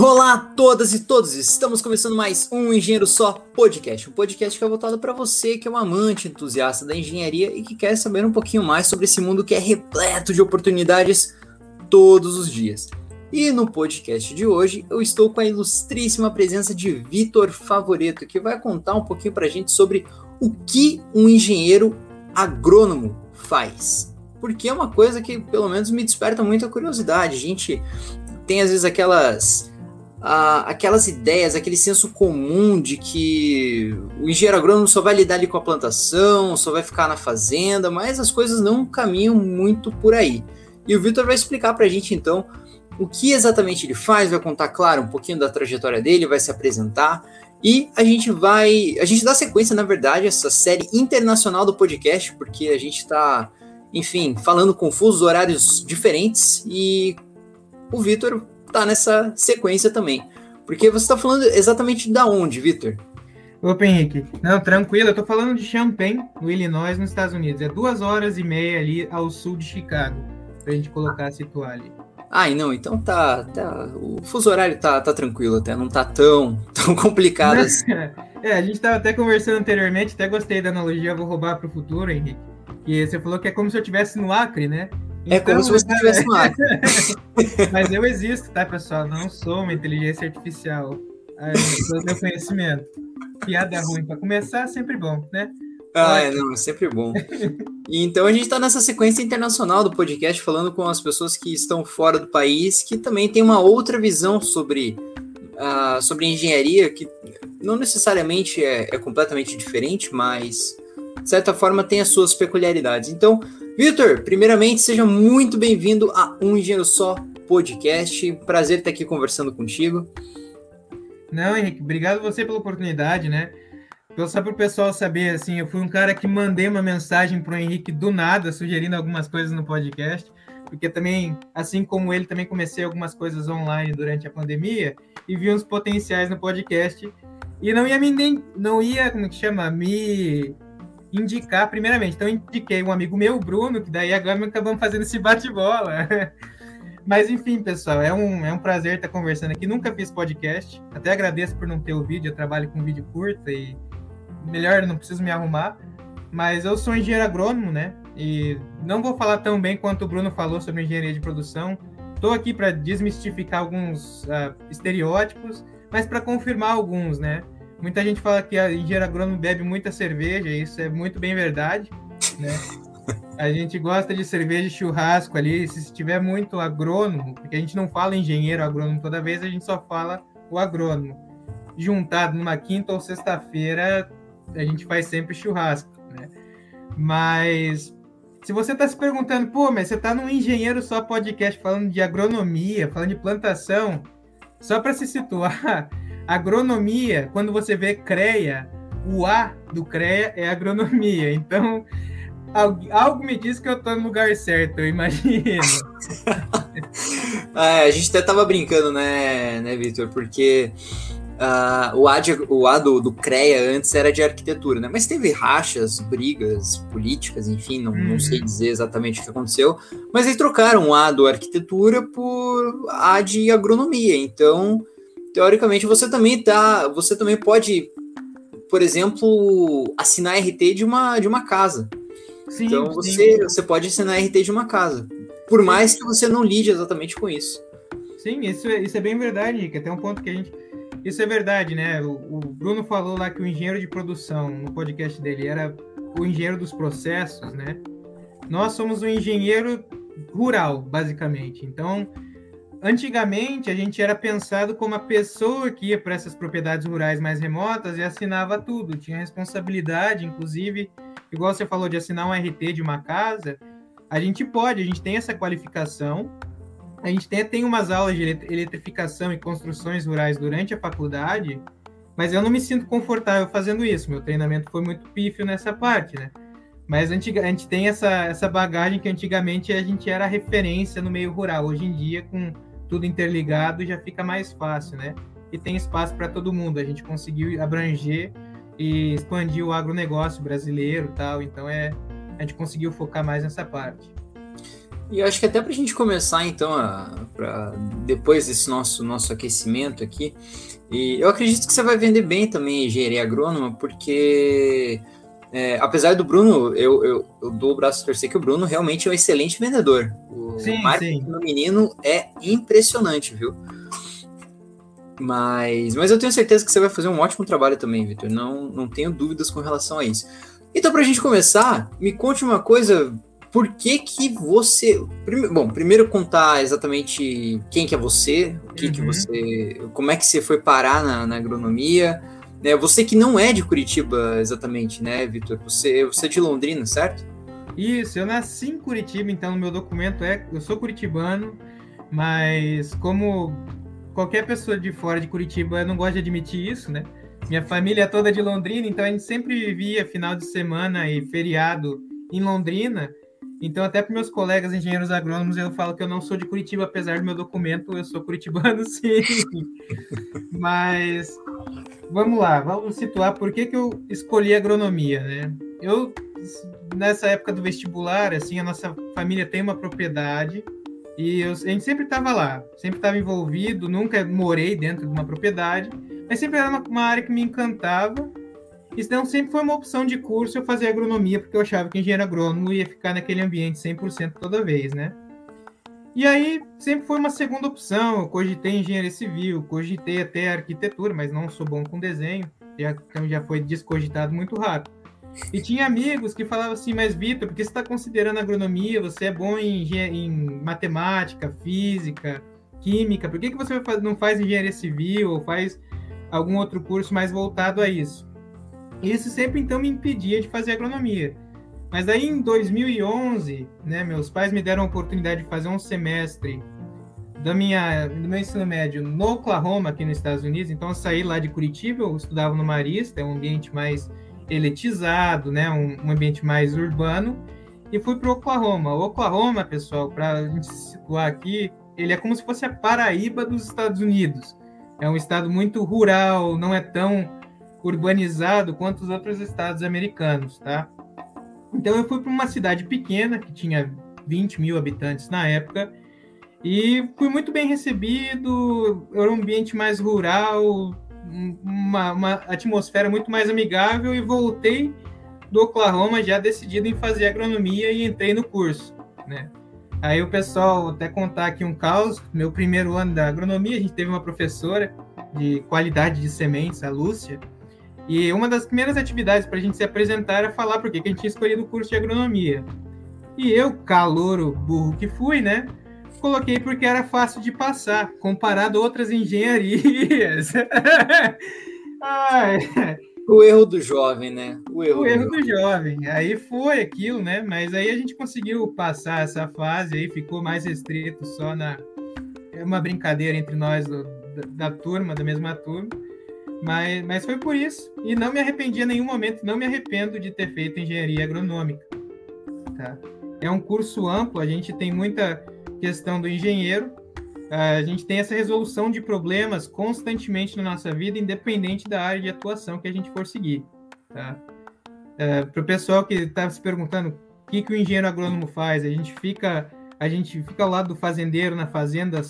Olá a todas e todos! Estamos começando mais um Engenheiro Só Podcast, um podcast que é voltado para você que é um amante entusiasta da engenharia e que quer saber um pouquinho mais sobre esse mundo que é repleto de oportunidades todos os dias. E no podcast de hoje eu estou com a ilustríssima presença de Vitor Favoreto, que vai contar um pouquinho para a gente sobre o que um engenheiro agrônomo faz. Porque é uma coisa que pelo menos me desperta muita curiosidade. A gente tem às vezes aquelas aquelas ideias, aquele senso comum de que o engenheiro agrônomo só vai lidar ali com a plantação, só vai ficar na fazenda, mas as coisas não caminham muito por aí. E o Vitor vai explicar para a gente então o que exatamente ele faz, vai contar, claro, um pouquinho da trajetória dele, vai se apresentar. E a gente vai. A gente dá sequência, na verdade, a essa série internacional do podcast, porque a gente está, enfim, falando com fusos horários diferentes e o Vitor tá nessa sequência também. Porque você está falando exatamente da onde, Vitor? Opa, Henrique. Não, tranquilo, eu tô falando de Champaign, no Illinois, nos Estados Unidos. É duas horas e meia ali ao sul de Chicago, pra gente colocar, situar ali. Ah, não, então tá, tá. O fuso horário tá, tá tranquilo até, não tá tão, tão complicado assim. É, a gente tava até conversando anteriormente, até gostei da analogia, vou roubar pro futuro, Henrique. E você falou que é como se eu estivesse no Acre, né? É como se você então, estivesse no Acre. Mas eu existo, tá, pessoal? Não sou uma inteligência artificial. É, meu conhecimento. Piada ruim para começar, sempre bom, né? Ah, é, não, é sempre bom. Então a gente está nessa sequência internacional do podcast, falando com as pessoas que estão fora do país, que também tem uma outra visão sobre, uh, sobre engenharia, que não necessariamente é, é completamente diferente, mas de certa forma tem as suas peculiaridades. Então, Vitor, primeiramente, seja muito bem-vindo a Um Engenheiro Só podcast. Prazer estar aqui conversando contigo. Não, Henrique, obrigado você pela oportunidade, né? Só para o pessoal saber, assim, eu fui um cara que mandei uma mensagem para o Henrique do nada, sugerindo algumas coisas no podcast, porque também, assim como ele, também comecei algumas coisas online durante a pandemia e vi uns potenciais no podcast e não ia me não ia, como que chama, me indicar primeiramente. Então, indiquei um amigo meu, Bruno, que daí agora acabamos fazendo esse bate-bola. Mas, enfim, pessoal, é um, é um prazer estar conversando aqui. Nunca fiz podcast. Até agradeço por não ter o vídeo. Eu trabalho com vídeo curto e melhor, não preciso me arrumar. Mas eu sou engenheiro agrônomo, né? E não vou falar tão bem quanto o Bruno falou sobre engenharia de produção. Estou aqui para desmistificar alguns uh, estereótipos, mas para confirmar alguns, né? Muita gente fala que a engenheiro agrônomo bebe muita cerveja, e isso é muito bem verdade, né? A gente gosta de cerveja e churrasco ali, se tiver muito agrônomo, porque a gente não fala engenheiro agrônomo toda vez, a gente só fala o agrônomo. Juntado numa quinta ou sexta-feira, a gente faz sempre churrasco, né? Mas se você está se perguntando, pô, mas você está num engenheiro só podcast falando de agronomia, falando de plantação, só para se situar, agronomia, quando você vê CREA, o A do CREA é agronomia. Então, algo me diz que eu estou no lugar certo, eu imagino. é, a gente até tava brincando, né, né Vitor? Porque uh, o A, de, o A do, do, CREA antes era de arquitetura, né? Mas teve rachas, brigas políticas, enfim, não, não sei uhum. dizer exatamente o que aconteceu. Mas eles trocaram o A do arquitetura por A de agronomia. Então, teoricamente você também tá, você também pode, por exemplo, assinar RT de uma de uma casa. Sim, então você sim. você pode assinar RT de uma casa, por mais que você não lide exatamente com isso. Sim, isso é, isso é bem verdade, que até um ponto que a gente isso é verdade, né? O, o Bruno falou lá que o engenheiro de produção no podcast dele era o engenheiro dos processos, né? Nós somos o engenheiro rural, basicamente. Então, Antigamente, a gente era pensado como a pessoa que ia para essas propriedades rurais mais remotas e assinava tudo, tinha responsabilidade, inclusive, igual você falou de assinar um RT de uma casa, a gente pode, a gente tem essa qualificação, a gente tem, tem umas aulas de eletrificação e construções rurais durante a faculdade, mas eu não me sinto confortável fazendo isso, meu treinamento foi muito pífio nessa parte, né? Mas antiga, a gente tem essa, essa bagagem que antigamente a gente era referência no meio rural. Hoje em dia, com tudo interligado, já fica mais fácil, né? E tem espaço para todo mundo. A gente conseguiu abranger e expandir o agronegócio brasileiro tal. Então, é, a gente conseguiu focar mais nessa parte. E acho que até para a gente começar, então, a, pra, depois desse nosso, nosso aquecimento aqui, e eu acredito que você vai vender bem também engenharia agrônoma, porque é, apesar do Bruno, eu, eu, eu, dou o braço a torcer que o Bruno realmente é um excelente vendedor. O sim, marketing sim. do menino é impressionante, viu? Mas, mas eu tenho certeza que você vai fazer um ótimo trabalho também, Vitor. Não, não tenho dúvidas com relação a isso. Então, para a gente começar, me conte uma coisa. Por que que você... Prime, bom, primeiro contar exatamente quem que é você, o que uhum. que você... Como é que você foi parar na, na agronomia... Né? Você que não é de Curitiba exatamente, né, Vitor? Você, você é de Londrina, certo? Isso, eu nasci em Curitiba, então meu documento é eu sou curitibano, mas como qualquer pessoa de fora de Curitiba não gosta de admitir isso, né? Minha família é toda de Londrina, então a gente sempre vivia final de semana e feriado em Londrina. Então, até para meus colegas engenheiros agrônomos, eu falo que eu não sou de Curitiba, apesar do meu documento, eu sou curitibano, sim. Mas vamos lá, vamos situar por que, que eu escolhi agronomia, né? Eu, nessa época do vestibular, assim, a nossa família tem uma propriedade e eu, a gente sempre estava lá, sempre estava envolvido, nunca morei dentro de uma propriedade, mas sempre era uma, uma área que me encantava. Então sempre foi uma opção de curso eu fazer agronomia, porque eu achava que engenheiro agrônomo ia ficar naquele ambiente 100% toda vez, né? E aí sempre foi uma segunda opção. Eu cogitei engenharia civil, cogitei até arquitetura, mas não sou bom com desenho, já, então já foi descogitado muito rápido. E tinha amigos que falavam assim, mas Vitor, porque você está considerando agronomia, você é bom em, em, matemática, física, química, por que, que você não faz engenharia civil ou faz algum outro curso mais voltado a isso? Isso sempre então me impedia de fazer agronomia. Mas aí em 2011, né, meus pais me deram a oportunidade de fazer um semestre da minha, do meu ensino médio no Oklahoma, aqui nos Estados Unidos. Então eu saí lá de Curitiba, eu estudava no Marista, é um ambiente mais eletizado, né, um, um ambiente mais urbano, e fui para Oklahoma. O Oklahoma, pessoal, para a gente se situar aqui, ele é como se fosse a Paraíba dos Estados Unidos. É um estado muito rural, não é tão urbanizado quanto os outros estados americanos, tá? Então eu fui para uma cidade pequena, que tinha 20 mil habitantes na época, e fui muito bem recebido, era um ambiente mais rural, uma, uma atmosfera muito mais amigável, e voltei do Oklahoma já decidido em fazer agronomia e entrei no curso, né? Aí o pessoal, até contar aqui um caos, meu primeiro ano da agronomia, a gente teve uma professora de qualidade de sementes, a Lúcia, e uma das primeiras atividades para a gente se apresentar era falar por que a gente tinha escolhido o curso de agronomia. E eu, calouro burro que fui, né? Coloquei porque era fácil de passar, comparado a outras engenharias. Ai. O erro do jovem, né? O erro, o erro do, do jovem. Aí foi aquilo, né? Mas aí a gente conseguiu passar essa fase, aí ficou mais restrito só na. É uma brincadeira entre nós do, da, da turma, da mesma turma. Mas, mas foi por isso. E não me arrependi em nenhum momento, não me arrependo de ter feito engenharia agronômica. Tá? É um curso amplo, a gente tem muita questão do engenheiro, a gente tem essa resolução de problemas constantemente na nossa vida, independente da área de atuação que a gente for seguir. Tá? É, Para o pessoal que está se perguntando o que, que o engenheiro agrônomo faz, a gente fica a gente fica ao lado do fazendeiro na fazenda,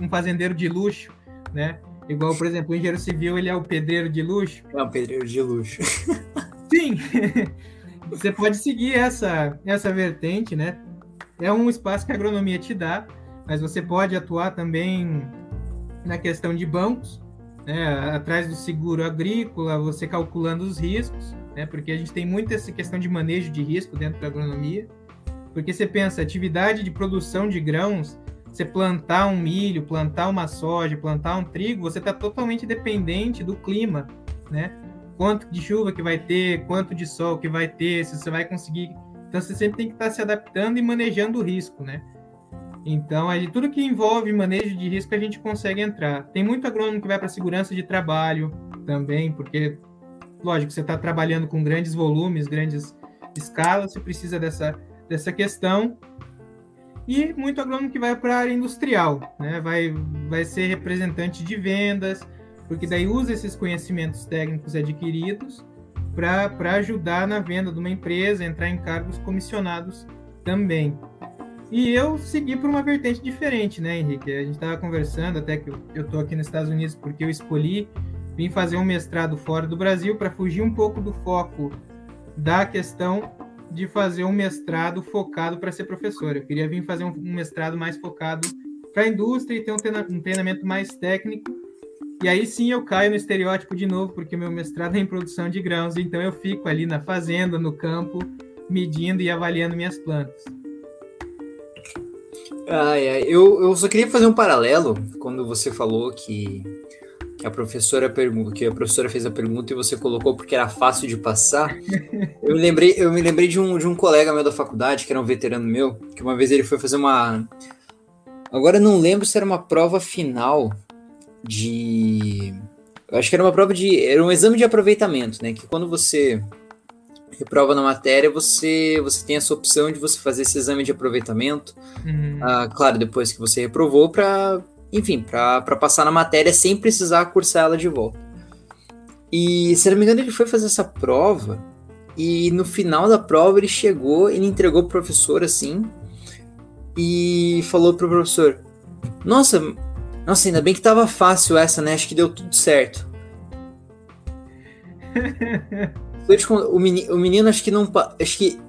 um fazendeiro de luxo, né? Igual, por exemplo, o engenheiro civil, ele é o pedreiro de luxo. É o pedreiro de luxo. Sim! Você pode seguir essa, essa vertente, né? É um espaço que a agronomia te dá, mas você pode atuar também na questão de bancos, né? atrás do seguro agrícola, você calculando os riscos, né? porque a gente tem muito essa questão de manejo de risco dentro da agronomia. Porque você pensa, atividade de produção de grãos você plantar um milho, plantar uma soja, plantar um trigo, você está totalmente dependente do clima, né? Quanto de chuva que vai ter, quanto de sol que vai ter, se você vai conseguir. Então você sempre tem que estar tá se adaptando e manejando o risco, né? Então, aí, tudo que envolve manejo de risco a gente consegue entrar. Tem muito agrônomo que vai para segurança de trabalho também, porque, lógico, você está trabalhando com grandes volumes, grandes escalas, você precisa dessa, dessa questão e muito agrônomo que vai para a área industrial, né? vai, vai ser representante de vendas, porque daí usa esses conhecimentos técnicos adquiridos para ajudar na venda de uma empresa, entrar em cargos comissionados também. E eu segui por uma vertente diferente, né, Henrique? A gente estava conversando até que eu estou aqui nos Estados Unidos porque eu escolhi vir fazer um mestrado fora do Brasil para fugir um pouco do foco da questão de fazer um mestrado focado para ser professor. Eu queria vir fazer um mestrado mais focado para a indústria e ter um treinamento mais técnico. E aí sim eu caio no estereótipo de novo, porque meu mestrado é em produção de grãos, então eu fico ali na fazenda, no campo, medindo e avaliando minhas plantas. Ai, ai. Eu, eu só queria fazer um paralelo quando você falou que a professora pergunta, que a professora fez a pergunta e você colocou porque era fácil de passar. eu, me lembrei, eu me lembrei de um, de um colega meu da faculdade, que era um veterano meu, que uma vez ele foi fazer uma. Agora eu não lembro se era uma prova final de. Eu acho que era uma prova de. Era um exame de aproveitamento, né? Que quando você reprova na matéria, você, você tem essa opção de você fazer esse exame de aproveitamento. Uhum. Ah, claro, depois que você reprovou, para enfim, para passar na matéria sem precisar cursar ela de volta. E, se não me engano, ele foi fazer essa prova e no final da prova ele chegou, ele entregou pro professor assim e falou pro professor: Nossa, nossa, ainda bem que tava fácil essa, né? Acho que deu tudo certo. o, menino, o menino acho que não. Acho que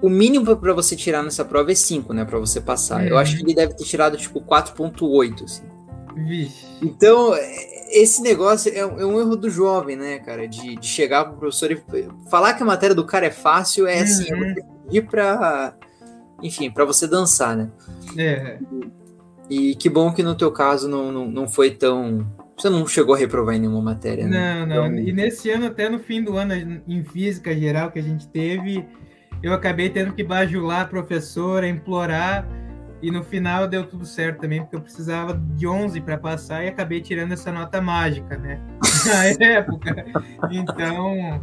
o mínimo para você tirar nessa prova é 5, né? Para você passar. Eu acho que ele deve ter tirado tipo 4,8. Assim. Vixe. Então, esse negócio é, é, um erro do jovem, né, cara? De, de chegar pro professor e falar que a matéria do cara é fácil é assim, uhum. é pedir pra. Enfim, para você dançar, né? É. E que bom que no teu caso não, não, não foi tão você não chegou a reprovar em nenhuma matéria, né? Não, não. Então... E nesse ano, até no fim do ano, em física geral que a gente teve, eu acabei tendo que bajular a professora, implorar, e no final deu tudo certo também, porque eu precisava de 11 para passar e acabei tirando essa nota mágica, né? Na época. Então,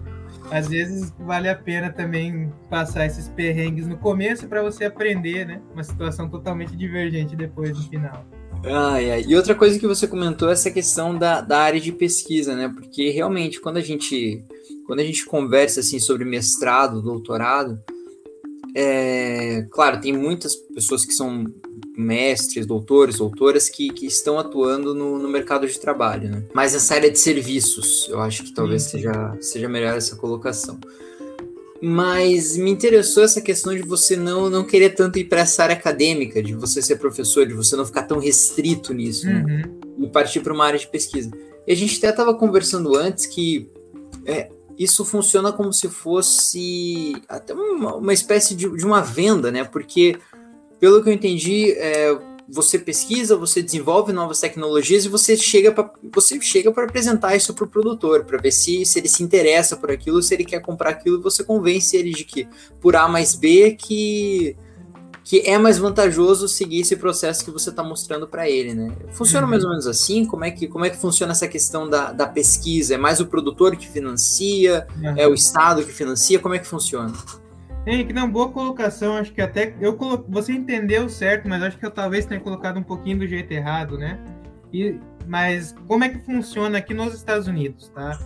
às vezes vale a pena também passar esses perrengues no começo para você aprender, né? Uma situação totalmente divergente depois no final. Ai. E outra coisa que você comentou é essa questão da, da área de pesquisa, né? Porque realmente, quando a gente, quando a gente conversa assim sobre mestrado, doutorado, é, claro, tem muitas pessoas que são mestres, doutores, doutoras que, que estão atuando no, no mercado de trabalho, né? Mas essa área de serviços, eu acho que talvez seja, seja melhor essa colocação mas me interessou essa questão de você não, não querer tanto ir para essa área acadêmica, de você ser professor, de você não ficar tão restrito nisso, né? uhum. né? e partir para uma área de pesquisa. E a gente até estava conversando antes que é, isso funciona como se fosse até uma, uma espécie de, de, uma venda, né? Porque, pelo que eu entendi, é, você pesquisa, você desenvolve novas tecnologias e você chega para você chega para apresentar isso para o produtor, para ver se, se ele se interessa por aquilo, se ele quer comprar aquilo, você convence ele de que por A mais B que que é mais vantajoso seguir esse processo que você está mostrando para ele, né? Funciona uhum. mais ou menos assim? Como é que como é que funciona essa questão da, da pesquisa? É mais o produtor que financia? Uhum. É o estado que financia? Como é que funciona? Henrique, não, boa colocação. Acho que até eu colo... você entendeu certo, mas acho que eu talvez tenha colocado um pouquinho do jeito errado, né? E, mas como é que funciona aqui nos Estados Unidos, tá?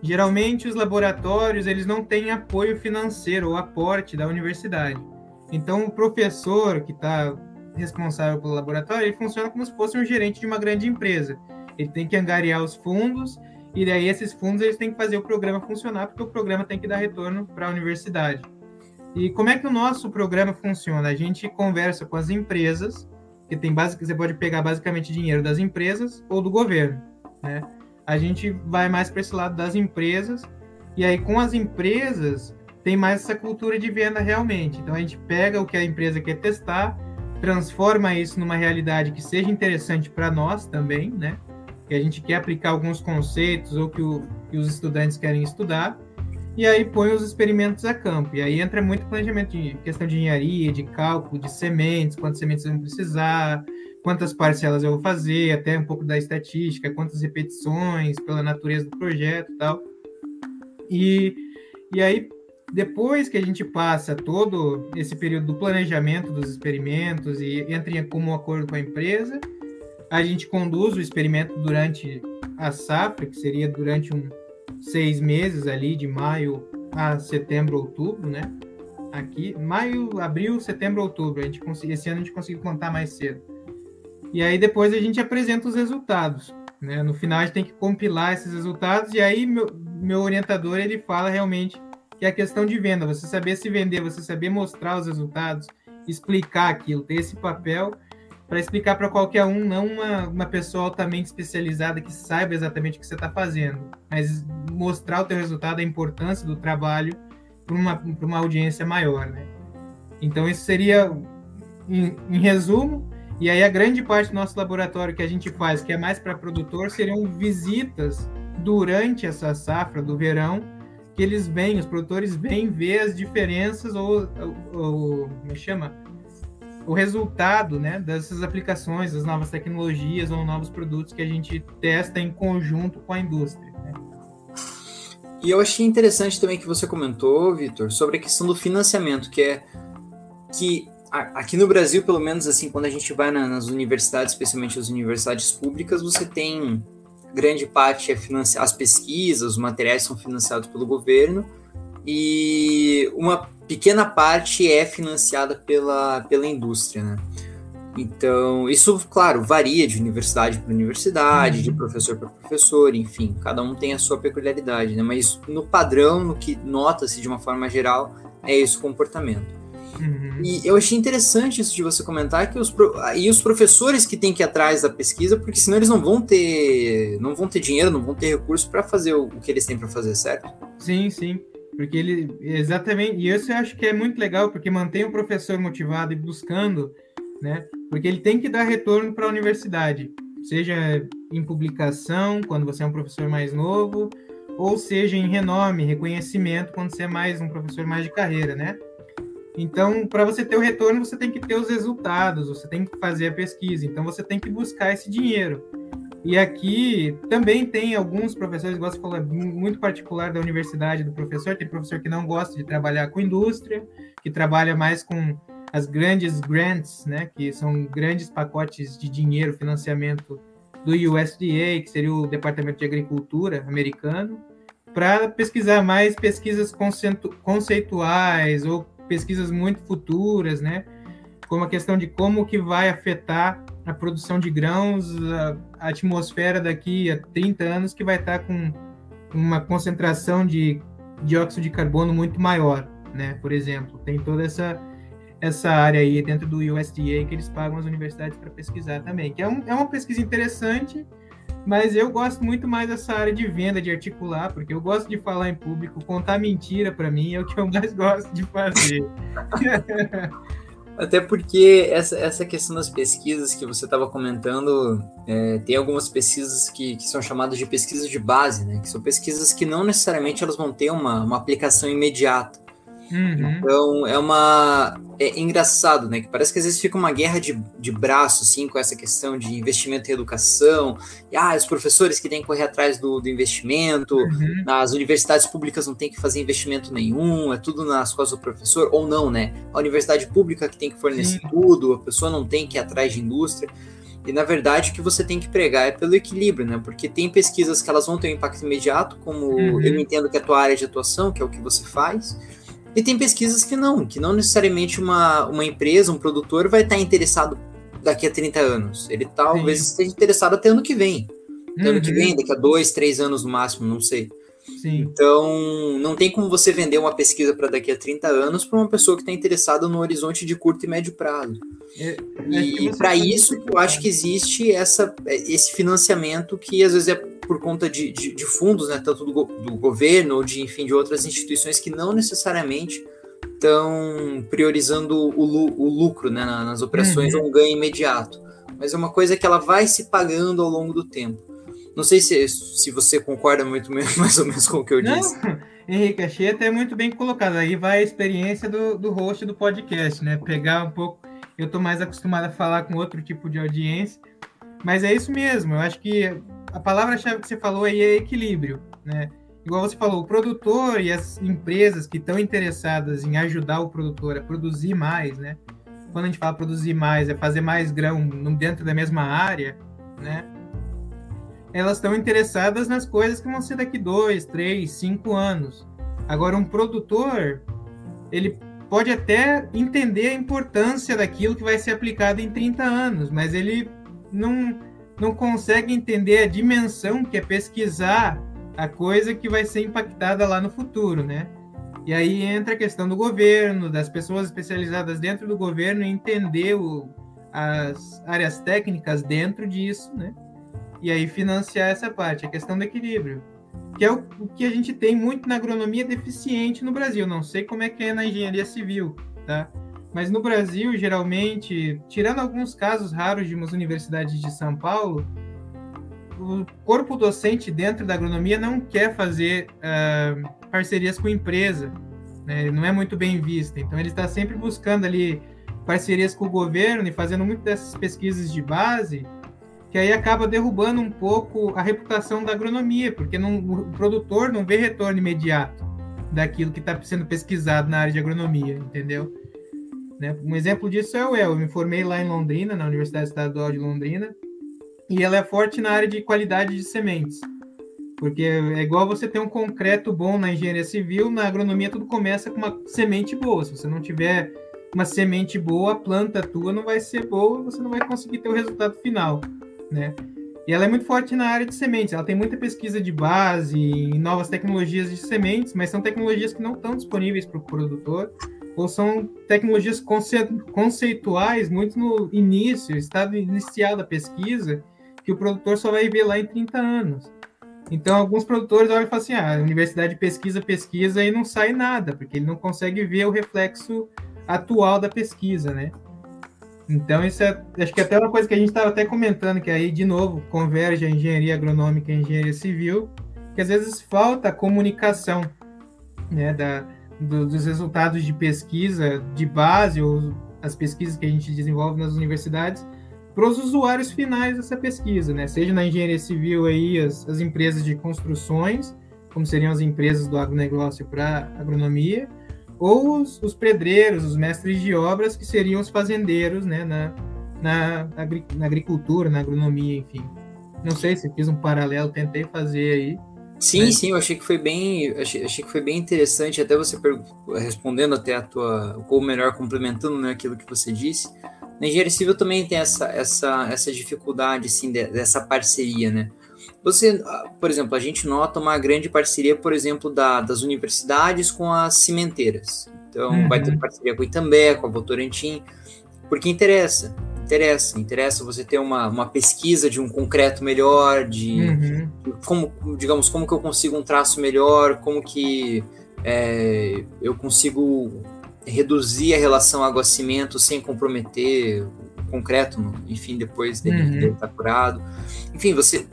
Geralmente os laboratórios eles não têm apoio financeiro ou aporte da universidade. Então o professor que está responsável pelo laboratório ele funciona como se fosse um gerente de uma grande empresa. Ele tem que angariar os fundos e daí esses fundos eles têm que fazer o programa funcionar porque o programa tem que dar retorno para a universidade. E como é que o nosso programa funciona? A gente conversa com as empresas, que tem basic, você pode pegar basicamente dinheiro das empresas ou do governo, né? A gente vai mais para esse lado das empresas, e aí com as empresas tem mais essa cultura de venda realmente. Então a gente pega o que a empresa quer testar, transforma isso numa realidade que seja interessante para nós também, né? Que a gente quer aplicar alguns conceitos ou que, o, que os estudantes querem estudar, e aí põe os experimentos a campo. E aí entra muito planejamento de questão de engenharia, de cálculo, de sementes, quantas sementes vão precisar, quantas parcelas eu vou fazer, até um pouco da estatística, quantas repetições, pela natureza do projeto e tal. E, e aí, depois que a gente passa todo esse período do planejamento dos experimentos e entra em comum acordo com a empresa, a gente conduz o experimento durante a safra, que seria durante um, seis meses ali, de maio a setembro, outubro, né? aqui, maio, abril, setembro, outubro. A gente esse ano a gente conseguiu contar mais cedo. E aí depois a gente apresenta os resultados. Né? No final a gente tem que compilar esses resultados e aí meu, meu orientador ele fala realmente que é a questão de venda, você saber se vender, você saber mostrar os resultados, explicar aquilo, ter esse papel para explicar para qualquer um, não uma, uma pessoa altamente especializada que saiba exatamente o que você está fazendo, mas mostrar o teu resultado, a importância do trabalho para uma, uma audiência maior, né? Então, isso seria, em, em resumo, e aí a grande parte do nosso laboratório que a gente faz, que é mais para produtor, seriam visitas durante essa safra do verão, que eles vêm, os produtores vêm ver as diferenças ou, ou, me é chama o resultado né, dessas aplicações, das novas tecnologias ou novos produtos que a gente testa em conjunto com a indústria. Né? E eu achei interessante também que você comentou, Vitor, sobre a questão do financiamento, que é que aqui no Brasil, pelo menos assim, quando a gente vai na, nas universidades, especialmente as universidades públicas, você tem grande parte é as pesquisas, os materiais são financiados pelo governo e uma pequena parte é financiada pela, pela indústria, né? Então, isso, claro, varia de universidade para universidade, de uhum. professor para professor, enfim, cada um tem a sua peculiaridade, né? Mas no padrão, no que nota-se de uma forma geral, é esse comportamento. Uhum. E eu achei interessante isso de você comentar que os, e os professores que têm que ir atrás da pesquisa, porque senão eles não vão ter, não vão ter dinheiro, não vão ter recurso para fazer o, o que eles têm para fazer, certo? Sim, sim. Porque ele, exatamente, e isso eu acho que é muito legal, porque mantém o professor motivado e buscando, né? Porque ele tem que dar retorno para a universidade, seja em publicação, quando você é um professor mais novo, ou seja em renome, reconhecimento, quando você é mais um professor mais de carreira, né? Então, para você ter o retorno, você tem que ter os resultados, você tem que fazer a pesquisa, então você tem que buscar esse dinheiro. E aqui também tem alguns professores, você falou, é muito particular da universidade do professor. Tem professor que não gosta de trabalhar com indústria, que trabalha mais com as grandes grants, né, que são grandes pacotes de dinheiro, financiamento do USDA, que seria o Departamento de Agricultura americano, para pesquisar mais pesquisas conceituais ou pesquisas muito futuras, né, como a questão de como que vai afetar a produção de grãos, a, atmosfera daqui a 30 anos que vai estar com uma concentração de dióxido de carbono muito maior, né? Por exemplo, tem toda essa essa área aí dentro do USDA que eles pagam as universidades para pesquisar também, que é, um, é uma pesquisa interessante, mas eu gosto muito mais dessa área de venda, de articular, porque eu gosto de falar em público, contar mentira para mim é o que eu mais gosto de fazer. Até porque essa, essa questão das pesquisas que você estava comentando, é, tem algumas pesquisas que, que são chamadas de pesquisas de base, né? Que são pesquisas que não necessariamente elas vão ter uma, uma aplicação imediata. Uhum. Então é uma. É engraçado, né? Que parece que às vezes fica uma guerra de, de braço, assim, com essa questão de investimento em educação. E ah, os professores que têm que correr atrás do, do investimento, uhum. as universidades públicas não têm que fazer investimento nenhum, é tudo nas costas do professor, ou não, né? A universidade pública que tem que fornecer Sim. tudo, a pessoa não tem que ir atrás de indústria. E na verdade o que você tem que pregar é pelo equilíbrio, né? Porque tem pesquisas que elas vão ter um impacto imediato, como uhum. eu entendo que é a tua área de atuação, que é o que você faz e tem pesquisas que não, que não necessariamente uma, uma empresa, um produtor vai estar interessado daqui a 30 anos. Ele talvez Sim. esteja interessado até ano que vem. Uhum. Ano que uhum. vem, daqui a dois, três anos no máximo, não sei. Sim. Então, não tem como você vender uma pesquisa para daqui a 30 anos para uma pessoa que está interessada no horizonte de curto e médio prazo. É, é e para isso, eu acho que existe essa, esse financiamento que às vezes é por conta de, de, de fundos, né, tanto do, do, governo ou de, enfim, de outras instituições que não necessariamente estão priorizando o, o lucro né, nas operações uhum. ou um ganho imediato. Mas é uma coisa que ela vai se pagando ao longo do tempo. Não sei se, se você concorda muito mais ou menos com o que eu não, disse. Henrique, achei até muito bem colocado. Aí vai a experiência do, do host do podcast, né? Pegar um pouco. Eu estou mais acostumado a falar com outro tipo de audiência, mas é isso mesmo. Eu acho que a palavra-chave que você falou aí é equilíbrio, né? Igual você falou, o produtor e as empresas que estão interessadas em ajudar o produtor a produzir mais, né? Quando a gente fala produzir mais, é fazer mais grão dentro da mesma área, né? Elas estão interessadas nas coisas que vão ser daqui dois, três, cinco anos. Agora, um produtor, ele pode até entender a importância daquilo que vai ser aplicado em 30 anos, mas ele não, não consegue entender a dimensão que é pesquisar a coisa que vai ser impactada lá no futuro, né? E aí entra a questão do governo, das pessoas especializadas dentro do governo, entender o, as áreas técnicas dentro disso, né? E aí financiar essa parte, a questão do equilíbrio que é o, o, que a gente tem muito na agronomia deficiente no Brasil. Não sei como é que é na engenharia civil, tá? Mas no Brasil, geralmente, tirando alguns casos raros de umas universidades de São Paulo, o corpo docente dentro da agronomia não quer fazer uh, parcerias com empresa, né? não é muito bem visto. Então, ele está sempre buscando ali parcerias com o governo e fazendo muito dessas pesquisas de base que aí acaba derrubando um pouco a reputação da agronomia, porque não, o produtor não vê retorno imediato daquilo que está sendo pesquisado na área de agronomia, entendeu? Né? Um exemplo disso é o El. Eu me formei lá em Londrina, na Universidade Estadual de Londrina, e ela é forte na área de qualidade de sementes. Porque é igual você ter um concreto bom na engenharia civil, na agronomia tudo começa com uma semente boa. Se você não tiver uma semente boa, a planta tua não vai ser boa, você não vai conseguir ter o resultado final né? E ela é muito forte na área de sementes. Ela tem muita pesquisa de base em novas tecnologias de sementes, mas são tecnologias que não estão disponíveis para o produtor, ou são tecnologias conceituais, muito no início, estado inicial da pesquisa, que o produtor só vai ver lá em 30 anos. Então, alguns produtores olham e falam assim: ah, a universidade pesquisa, pesquisa e não sai nada, porque ele não consegue ver o reflexo atual da pesquisa, né? Então, isso é, acho que é até uma coisa que a gente estava até comentando, que aí, de novo, converge a engenharia agronômica e a engenharia civil, que às vezes falta a comunicação né, da, do, dos resultados de pesquisa de base, ou as pesquisas que a gente desenvolve nas universidades, para os usuários finais dessa pesquisa, né? Seja na engenharia civil aí, as, as empresas de construções, como seriam as empresas do agronegócio para agronomia, ou os, os, pedreiros, os mestres de obras, que seriam os fazendeiros, né, na, na, na agricultura, na agronomia, enfim. Não sei se fiz um paralelo, tentei fazer aí. Sim, sim, eu achei que foi bem, achei, achei que foi bem interessante, até você respondendo até a tua, ou melhor, complementando né, aquilo que você disse. Na engenharia civil também tem essa, essa, essa dificuldade, assim, dessa parceria, né? Você, ah, por exemplo, a gente nota uma grande parceria, por exemplo, da, das universidades com as cimenteiras. Então, uhum. vai ter parceria com o Itambé, com a Votorantim, porque interessa, interessa, interessa você ter uma, uma pesquisa de um concreto melhor, de, uhum. como, digamos, como que eu consigo um traço melhor, como que é, eu consigo reduzir a relação água-cimento sem comprometer o concreto, enfim, depois dele, uhum. dele estar curado. Enfim, você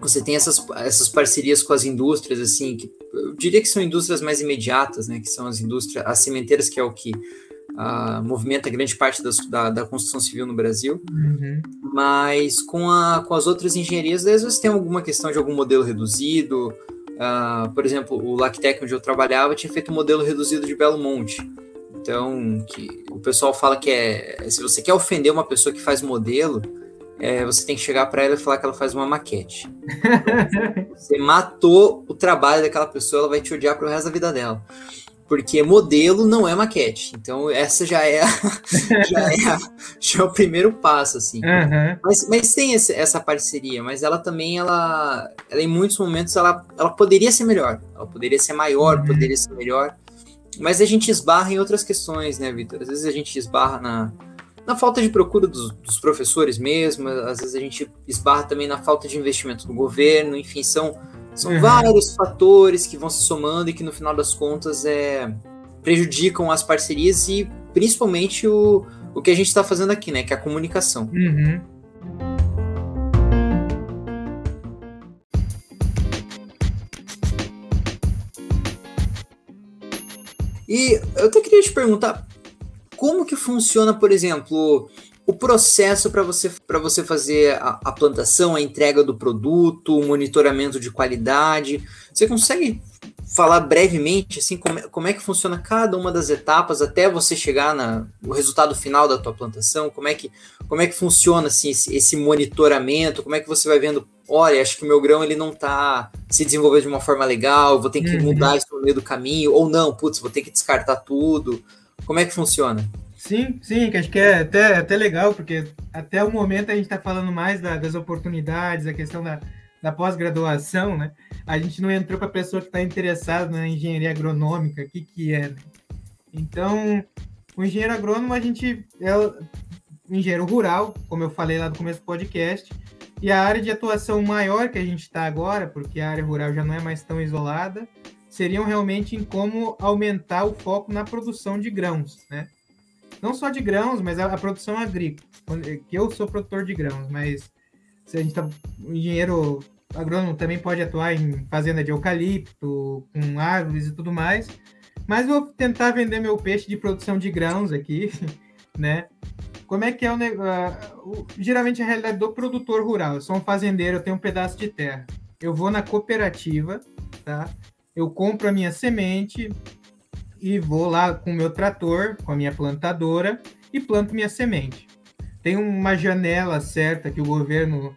você tem essas, essas parcerias com as indústrias, assim, que eu diria que são indústrias mais imediatas, né, que são as indústrias, as cimenteiras, que é o que uh, movimenta grande parte das, da, da, construção civil no Brasil, uhum. mas com, a, com as outras engenharias, às vezes tem alguma questão de algum modelo reduzido, uh, por exemplo, o Lactec, onde eu trabalhava, tinha feito um modelo reduzido de Belo Monte, então, que o pessoal fala que é, se você quer ofender uma pessoa que faz modelo, é, você tem que chegar para ela e falar que ela faz uma maquete. você matou o trabalho daquela pessoa, ela vai te odiar pro resto da vida dela. Porque modelo não é maquete. Então, essa já é, a, já, é a, já é o primeiro passo, assim. Uhum. Mas, mas tem esse, essa parceria, mas ela também, ela, ela, em muitos momentos, ela, ela poderia ser melhor. Ela poderia ser maior, uhum. poderia ser melhor. Mas a gente esbarra em outras questões, né, Vitor? Às vezes a gente esbarra na, na falta de procura dos, dos, professores mesmo, às vezes a gente esbarra também na falta de investimento do governo, enfim, são, são uhum. vários fatores que vão se somando e que no final das contas é, prejudicam as parcerias e principalmente o, o que a gente está fazendo aqui, né, que é a comunicação. Uhum. E eu até queria te perguntar, como que funciona, por exemplo, o processo para você, você fazer a, a, plantação, a entrega do produto, o monitoramento de qualidade? Você consegue falar brevemente assim como é, como é que funciona cada uma das etapas até você chegar na, no resultado final da tua plantação? Como é que, como é que funciona assim, esse, esse monitoramento? Como é que você vai vendo olha, acho que o meu grão ele não está se desenvolvendo de uma forma legal, vou ter que uhum. mudar isso no meio do caminho, ou não, putz, vou ter que descartar tudo. Como é que funciona? Sim, sim, que acho que é até, até legal, porque até o momento a gente está falando mais da, das oportunidades, a questão da, da pós-graduação, né? A gente não entrou para a pessoa que está interessada na engenharia agronômica, o que, que é. Né? Então, o engenheiro agrônomo, a gente é engenheiro rural, como eu falei lá no começo do podcast, e a área de atuação maior que a gente está agora, porque a área rural já não é mais tão isolada, seriam realmente em como aumentar o foco na produção de grãos, né? Não só de grãos, mas a, a produção agrícola. Que eu sou produtor de grãos, mas se a gente tá, o engenheiro agrônomo também pode atuar em fazenda de eucalipto, com árvores e tudo mais. Mas vou tentar vender meu peixe de produção de grãos aqui, né? Como é que é o negócio? Geralmente a realidade do produtor rural. Eu sou um fazendeiro, eu tenho um pedaço de terra. Eu vou na cooperativa, tá? Eu compro a minha semente e vou lá com o meu trator, com a minha plantadora e planto minha semente. Tem uma janela certa que o governo,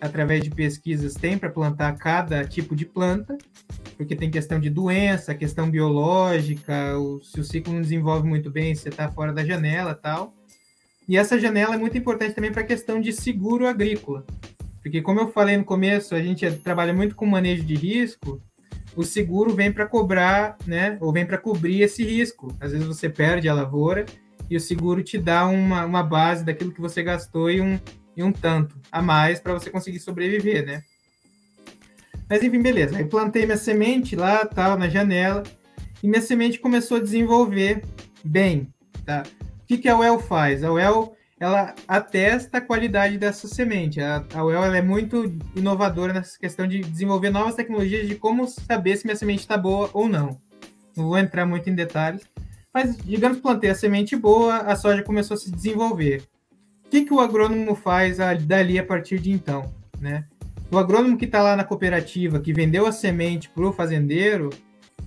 através de pesquisas, tem para plantar cada tipo de planta, porque tem questão de doença, questão biológica, o, se o ciclo não desenvolve muito bem, você está fora da janela tal. E essa janela é muito importante também para a questão de seguro agrícola. Porque, como eu falei no começo, a gente trabalha muito com manejo de risco, o seguro vem para cobrar, né? Ou vem para cobrir esse risco. Às vezes você perde a lavoura e o seguro te dá uma, uma base daquilo que você gastou e um, e um tanto a mais para você conseguir sobreviver, né? Mas enfim, beleza. Aí plantei minha semente lá, tal, na janela, e minha semente começou a desenvolver bem, tá? O que, que a UEL faz? A UEL ela atesta a qualidade dessa semente. A, a UEL é muito inovadora nessa questão de desenvolver novas tecnologias de como saber se minha semente está boa ou não. Não vou entrar muito em detalhes, mas digamos plantei a semente boa, a soja começou a se desenvolver. O que, que o agrônomo faz dali a partir de então? Né? O agrônomo que está lá na cooperativa, que vendeu a semente para o fazendeiro,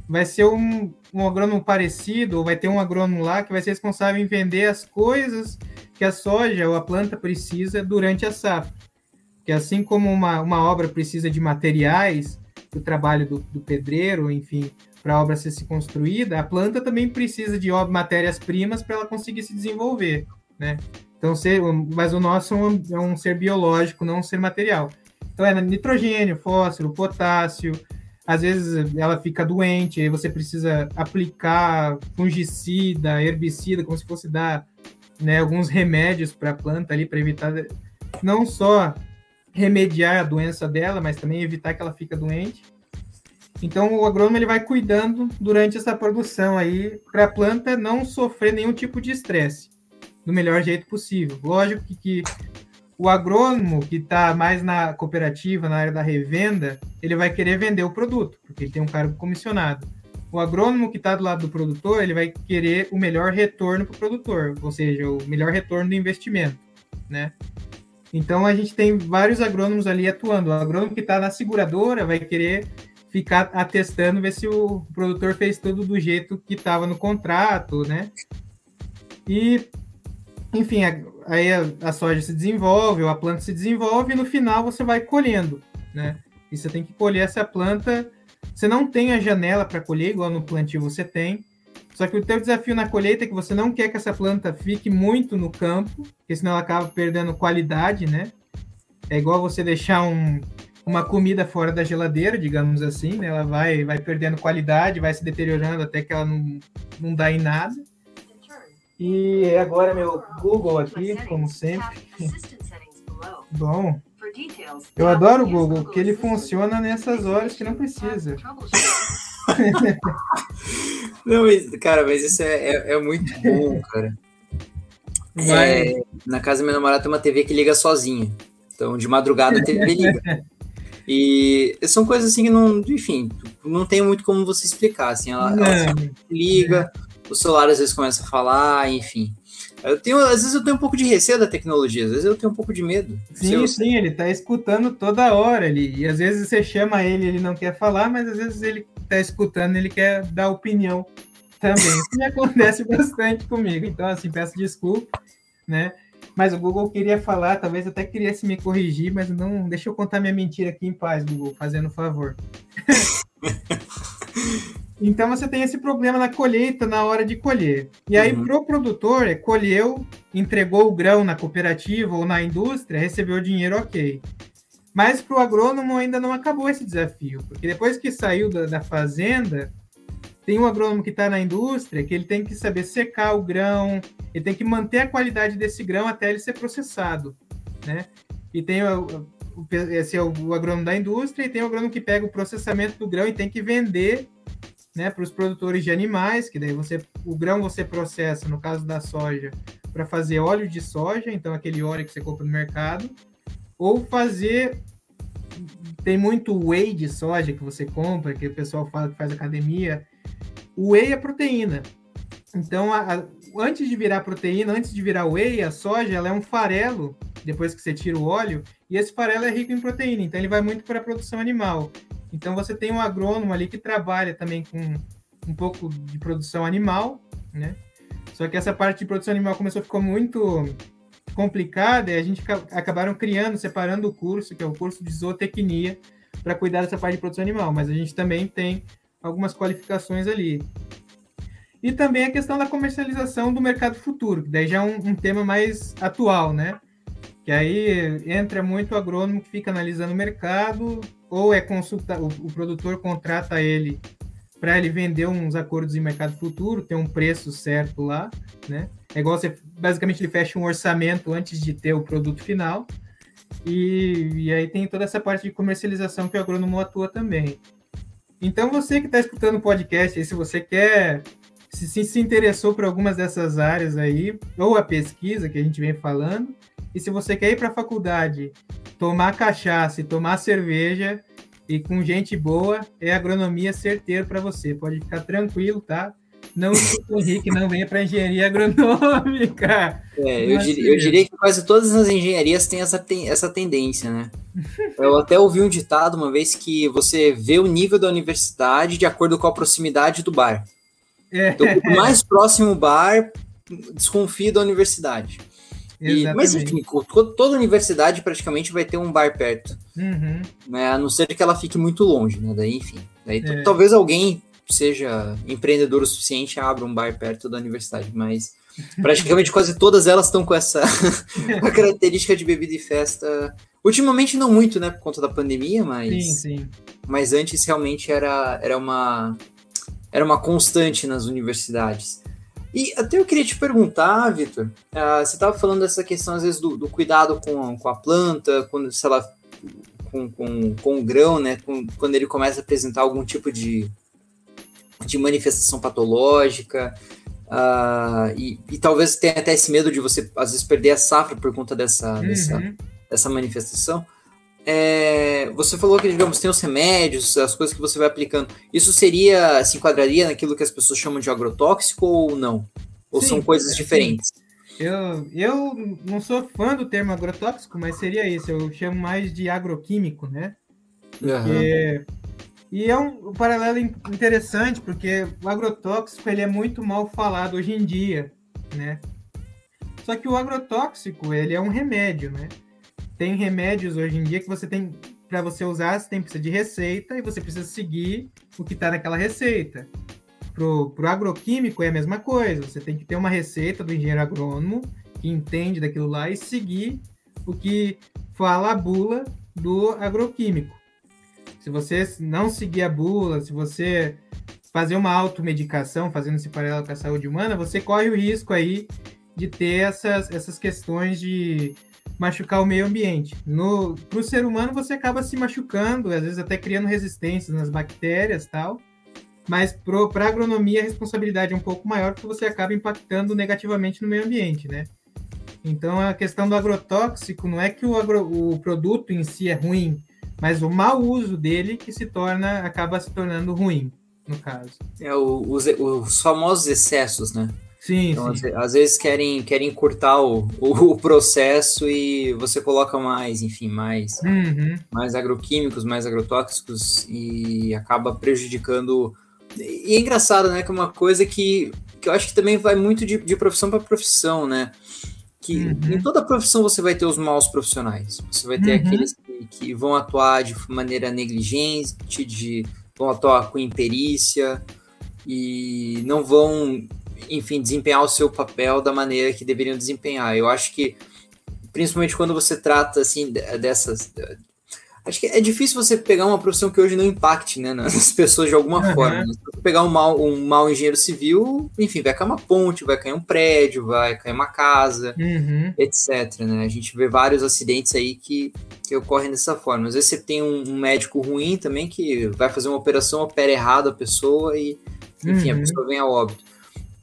vai ser um, um agrônomo parecido, ou vai ter um agrônomo lá que vai ser responsável em vender as coisas que a soja ou a planta precisa durante a safra. Que assim como uma, uma obra precisa de materiais, do trabalho do, do pedreiro, enfim, para a obra ser se construída, a planta também precisa de matérias-primas para ela conseguir se desenvolver, né? Então, ser, mas o nosso é um, é um ser biológico, não um ser material. Então, é nitrogênio, fósforo, potássio, às vezes ela fica doente, aí você precisa aplicar fungicida, herbicida, como se fosse dar né, alguns remédios para a planta ali para evitar não só remediar a doença dela, mas também evitar que ela fique doente. Então o agrônomo ele vai cuidando durante essa produção aí para a planta não sofrer nenhum tipo de estresse do melhor jeito possível. Lógico que, que o agrônomo que está mais na cooperativa, na área da revenda, ele vai querer vender o produto, porque ele tem um cargo comissionado. O agrônomo que está do lado do produtor, ele vai querer o melhor retorno para o produtor, ou seja, o melhor retorno do investimento, né? Então a gente tem vários agrônomos ali atuando. O agrônomo que está na seguradora vai querer ficar atestando, ver se o produtor fez tudo do jeito que estava no contrato, né? E, enfim, aí a, a, soja se desenvolve, a planta se desenvolve, e no final você vai colhendo, né? E você tem que colher essa planta. Você não tem a janela para colher, igual no plantio você tem. Só que o teu desafio na colheita é que você não quer que essa planta fique muito no campo, porque senão ela acaba perdendo qualidade, né? É igual você deixar um, uma comida fora da geladeira, digamos assim, né? Ela vai, vai perdendo qualidade, vai se deteriorando até que ela não, não dá em nada. E agora meu Google aqui, como sempre. Bom, eu adoro o Google, porque ele funciona nessas horas que não precisa. não, mas, cara, mas isso é, é, é muito bom, cara. É, na casa da minha namorada tem uma TV que liga sozinha. Então, de madrugada a TV liga. E são coisas assim que não, enfim, não tem muito como você explicar. Assim, ela, ela liga, o celular às vezes começa a falar, enfim. Eu tenho, às vezes eu tenho um pouco de receio da tecnologia, às vezes eu tenho um pouco de medo. Sim, eu... sim, ele tá escutando toda hora ali. E às vezes você chama ele, ele não quer falar, mas às vezes ele tá escutando, ele quer dar opinião também. Isso me acontece bastante comigo. Então, assim, peço desculpa, né? Mas o Google queria falar, talvez até queria se me corrigir, mas não. Deixa eu contar minha mentira aqui em paz, Google, fazendo favor. então você tem esse problema na colheita, na hora de colher. E aí, uhum. pro produtor, é, colheu, entregou o grão na cooperativa ou na indústria, recebeu o dinheiro, ok. Mas para o agrônomo ainda não acabou esse desafio, porque depois que saiu da, da fazenda, tem um agrônomo que está na indústria que ele tem que saber secar o grão, ele tem que manter a qualidade desse grão até ele ser processado, né? E tem o, o, esse é o, agrônomo da indústria e tem o agrônomo que pega o processamento do grão e tem que vender, né, para os produtores de animais, que daí você o grão você processa, no caso da soja, para fazer óleo de soja, então aquele óleo que você compra no mercado, ou fazer tem muito whey de soja que você compra, que o pessoal fala que faz academia, o whey é proteína. Então, a, a, antes de virar proteína, antes de virar whey, a soja ela é um farelo, depois que você tira o óleo, e esse farelo é rico em proteína, então ele vai muito para a produção animal. Então, você tem um agrônomo ali que trabalha também com um pouco de produção animal, né? Só que essa parte de produção animal começou a ficar muito complicada e a gente acabaram criando, separando o curso, que é o curso de zootecnia, para cuidar dessa parte de produção animal. Mas a gente também tem algumas qualificações ali. E também a questão da comercialização do mercado futuro, que daí já é um, um tema mais atual, né? Que aí entra muito agrônomo que fica analisando o mercado, ou é consulta, o, o produtor contrata ele para ele vender uns acordos em mercado futuro, ter um preço certo lá, né? É igual você, basicamente, ele fecha um orçamento antes de ter o produto final, e, e aí tem toda essa parte de comercialização que o agrônomo atua também. Então, você que está escutando o podcast, se você quer, se, se interessou por algumas dessas áreas aí, ou a pesquisa que a gente vem falando, e se você quer ir para a faculdade, tomar cachaça e tomar cerveja, e com gente boa, é agronomia certeiro para você. Pode ficar tranquilo, tá? Não o Henrique não venha para engenharia agronômica. É, eu, diria, eu diria que quase todas as engenharias têm essa, tem, essa tendência, né? Eu até ouvi um ditado uma vez que você vê o nível da universidade de acordo com a proximidade do bar. É. Então, o mais próximo bar, desconfia da universidade. E, mas enfim, toda universidade praticamente vai ter um bar perto. Uhum. Né, a não ser que ela fique muito longe, né? Daí, enfim. Daí, é. talvez alguém seja empreendedor o suficiente abra um bar perto da universidade, mas praticamente quase todas elas estão com essa característica de bebida e festa Ultimamente não muito, né, por conta da pandemia, mas sim, sim. mas antes realmente era, era uma era uma constante nas universidades. E até eu queria te perguntar, Vitor, uh, você estava falando dessa questão às vezes do, do, cuidado com, com a planta, quando se ela com, com, com o grão, né, com, quando ele começa a apresentar algum tipo de, de manifestação patológica, uh, e, e, talvez tenha até esse medo de você às vezes perder a safra por conta dessa, uhum. dessa essa manifestação. É, você falou que, digamos, tem os remédios, as coisas que você vai aplicando. Isso seria, se enquadraria naquilo que as pessoas chamam de agrotóxico ou não? Ou sim, são coisas diferentes? Eu, eu não sou fã do termo agrotóxico, mas seria isso. Eu chamo mais de agroquímico, né? Porque. E é um, um, paralelo interessante, porque o agrotóxico ele é muito mal falado hoje em dia, né? Só que o agrotóxico, ele é um remédio, né? Tem remédios hoje em dia que você tem para você usar, você tem precisa de receita e você precisa seguir o que está naquela receita. Pro, pro agroquímico é a mesma coisa, você tem que ter uma receita do engenheiro agrônomo que entende daquilo lá e seguir o que fala a bula do agroquímico. Se você não seguir a bula, se você fazer uma automedicação, fazendo esse paralelo com a saúde humana, você corre o risco aí de ter essas, essas questões de machucar o meio ambiente. No pro ser humano você acaba se machucando, às vezes até criando resistências nas bactérias, tal. Mas para a agronomia a responsabilidade é um pouco maior porque você acaba impactando negativamente no meio ambiente, né? Então a questão do agrotóxico não é que o, agro, o produto em si é ruim, mas o mau uso dele que se torna acaba se tornando ruim, no caso. É o, os, os famosos excessos, né? Sim, então, sim. Às, vezes querem, querem encurtar o, o, o, processo e você coloca mais, enfim, mais, uhum. mais agroquímicos, mais agrotóxicos e acaba prejudicando. E é engraçado, né? Que é uma coisa que, que eu acho que também vai muito de, de profissão para profissão, né? que uhum. em toda profissão você vai ter os maus profissionais. Você vai ter uhum. aqueles que, que, vão atuar de maneira negligente, de, vão atuar com imperícia e não vão, enfim, desempenhar o seu papel da maneira que deveriam desempenhar. Eu acho que, principalmente quando você trata assim dessas Acho que é difícil você pegar uma profissão que hoje não impacte né, nas pessoas de alguma uhum. forma. Né? Se você pegar um mau, um mau engenheiro civil, enfim, vai cair uma ponte, vai cair um prédio, vai cair uma casa, uhum. etc. Né? A gente vê vários acidentes aí que, que ocorrem dessa forma. Às vezes você tem um, um médico ruim também que vai fazer uma operação, opera errado a pessoa e, enfim, uhum. a pessoa vem a óbito.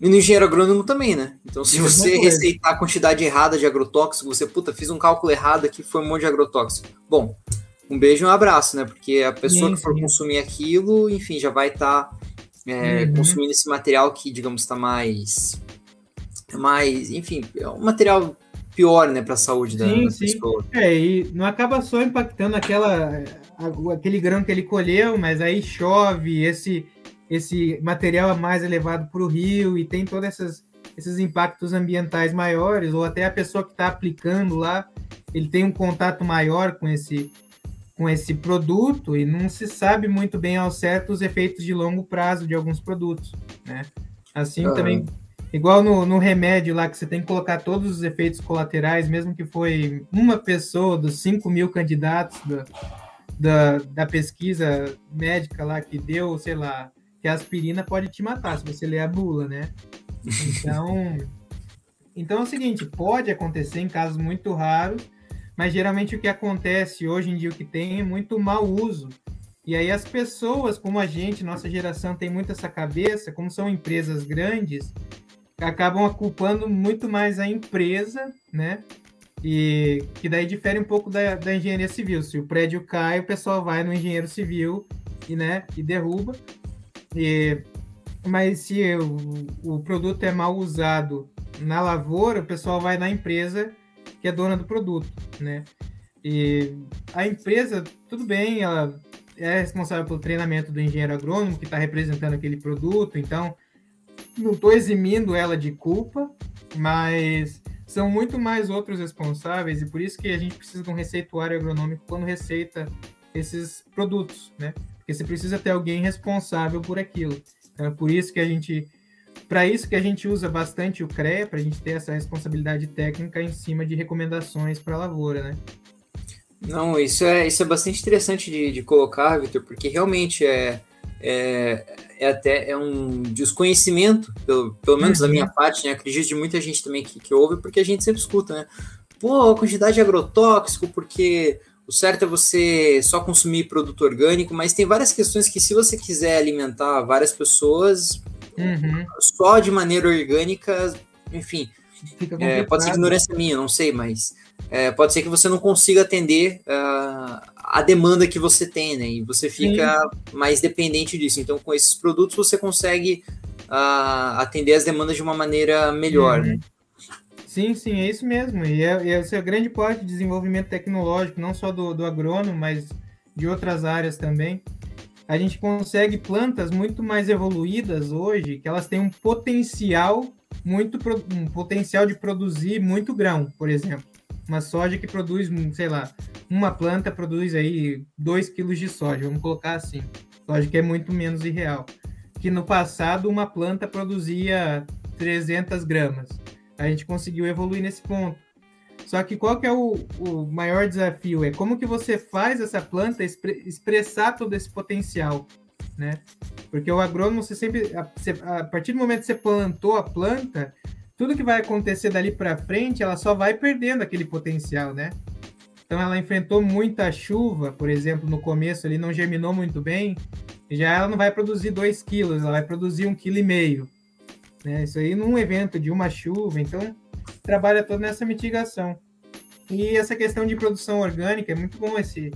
E no engenheiro agrônomo também, né? Então, se você receitar a quantidade errada de agrotóxico, você, puta, fiz um cálculo errado aqui, foi um monte de agrotóxico. Bom, um beijo e um abraço, né? Porque a pessoa sim, que for sim. consumir aquilo, enfim, já vai estar tá, é, uhum. consumindo esse material que, digamos, está mais. mais. Enfim, é um material pior, né, para a saúde da, sim, da pessoa. É, e não acaba só impactando aquela, aquele grão que ele colheu, mas aí chove, esse, esse material é mais elevado para o rio e tem todos esses, esses impactos ambientais maiores, ou até a pessoa que está aplicando lá, ele tem um contato maior com esse com esse produto e não se sabe muito bem ao certo os efeitos de longo prazo de alguns produtos, né? Assim também, igual no, no, remédio lá que você tem que colocar todos os efeitos colaterais, mesmo que foi uma pessoa dos 5 mil candidatos da, da, da pesquisa médica lá que deu, sei lá, que a aspirina pode te matar se você ler a bula, né? Então, então é o seguinte, pode acontecer em casos muito raros, mas geralmente o que acontece hoje em dia, o que tem é muito mau uso. E aí as pessoas, como a gente, nossa geração tem muito essa cabeça, como são empresas grandes, acabam culpando muito mais a empresa, né? E que daí difere um pouco da, da engenharia civil. Se o prédio cai, o pessoal vai no engenheiro civil e, né, e derruba. E, mas se o, o produto é mal usado na lavoura, o pessoal vai na empresa que é dona do produto, né? E a empresa, tudo bem, ela é responsável pelo treinamento do engenheiro agrônomo que está representando aquele produto, então não estou eximindo ela de culpa, mas são muito mais outros responsáveis e por isso que a gente precisa de um receituário agronômico quando receita esses produtos, né? Porque você precisa ter alguém responsável por aquilo. Então, é por isso que a gente para isso que a gente usa bastante o CREA, para a gente ter essa responsabilidade técnica em cima de recomendações para a lavoura, né? Não, isso é, isso é bastante interessante de, de colocar, Vitor, porque realmente é, é, é, até é um desconhecimento, pelo, pelo menos uhum. da minha parte, né? Acredito de muita gente também que, que ouve, porque a gente sempre escuta, né? Pô, a quantidade de agrotóxico, porque o certo é você só consumir produto orgânico, mas tem várias questões que, se você quiser alimentar várias pessoas, uhum. só de maneira orgânica, enfim, é, pode ser ignorância minha, não sei, mas é, pode ser que você não consiga atender uh, a demanda que você tem, né? E você fica Sim. mais dependente disso. Então, com esses produtos, você consegue uh, atender as demandas de uma maneira melhor, uhum. né? Sim, sim, é isso mesmo. E, é, e esse é grande parte de desenvolvimento tecnológico, não só do, do agrônomo, mas de outras áreas também a gente consegue plantas muito mais evoluídas hoje, que elas têm um potencial muito um potencial de produzir muito grão, por exemplo. Uma soja que produz, sei lá, uma planta produz aí 2 quilos de soja, vamos colocar assim. Soja que é muito menos irreal. Que no passado uma planta produzia 300 gramas. A gente conseguiu evoluir nesse ponto. Só que qual que é o, o maior desafio? É como que você faz essa planta expre, expressar todo esse potencial, né? Porque o agrônomo, você sempre, a, a partir do momento que você plantou a planta, tudo que vai acontecer dali para frente, ela só vai perdendo aquele potencial, né? Então ela enfrentou muita chuva, por exemplo, no começo ali não germinou muito bem, já ela não vai produzir 2 quilos, ela vai produzir um quilo e meio. Né? Isso aí num evento de uma chuva, então trabalha toda nessa mitigação. E essa questão de produção orgânica é muito bom esse,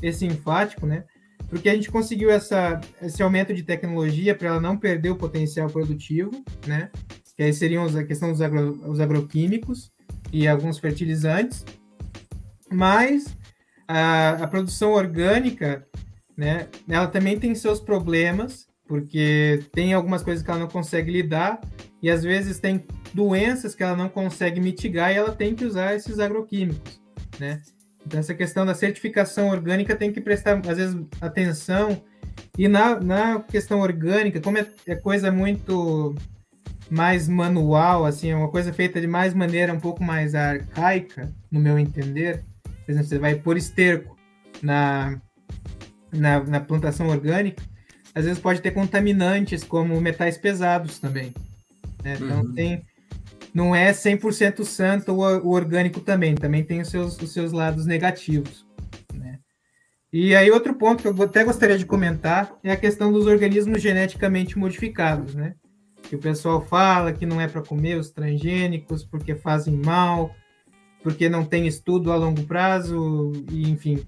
esse enfático, né? Porque a gente conseguiu essa, esse aumento de tecnologia para ela não perder o potencial produtivo, né? Que aí seriam a questão dos agro, os agroquímicos e alguns fertilizantes. Mas a, a produção orgânica, né? Ela também tem seus problemas, porque tem algumas coisas que ela não consegue lidar, e às vezes tem doenças que ela não consegue mitigar e ela tem que usar esses agroquímicos, né? Então essa questão da certificação orgânica tem que prestar às vezes atenção e na, na questão orgânica, como é, é coisa muito mais manual, assim, é uma coisa feita de mais maneira um pouco mais arcaica, no meu entender. Por exemplo, você vai pôr esterco na, na, na plantação orgânica, às vezes pode ter contaminantes como metais pesados também. Né? Então uhum. tem não é 100% santo o, orgânico também, também tem os seus, os seus lados negativos. Né? E aí outro ponto que eu até gostaria de comentar é a questão dos organismos geneticamente modificados, né? Que o pessoal fala que não é para comer os transgênicos porque fazem mal, porque não tem estudo a longo prazo, e enfim.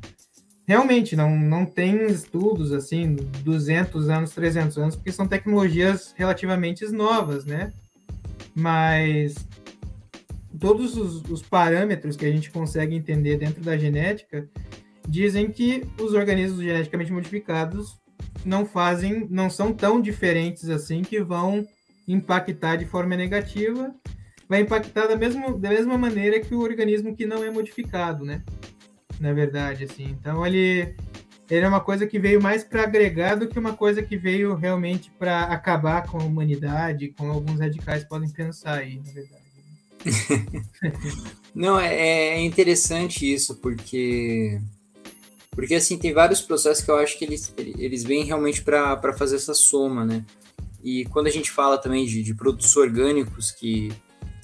Realmente, não, não tem estudos assim, 200 anos, 300 anos, porque são tecnologias relativamente novas, né? mas todos os, os, parâmetros que a gente consegue entender dentro da genética dizem que os organismos geneticamente modificados não fazem, não são tão diferentes assim que vão impactar de forma negativa, vai impactar da mesma, da mesma maneira que o organismo que não é modificado, né? Na verdade, assim. Então ele ele é uma coisa que veio mais para agregar do que uma coisa que veio realmente para acabar com a humanidade, como alguns radicais podem pensar aí, na verdade. Não, é, é interessante isso, porque porque assim tem vários processos que eu acho que eles, eles vêm realmente para fazer essa soma, né? E quando a gente fala também de, de produtos orgânicos que,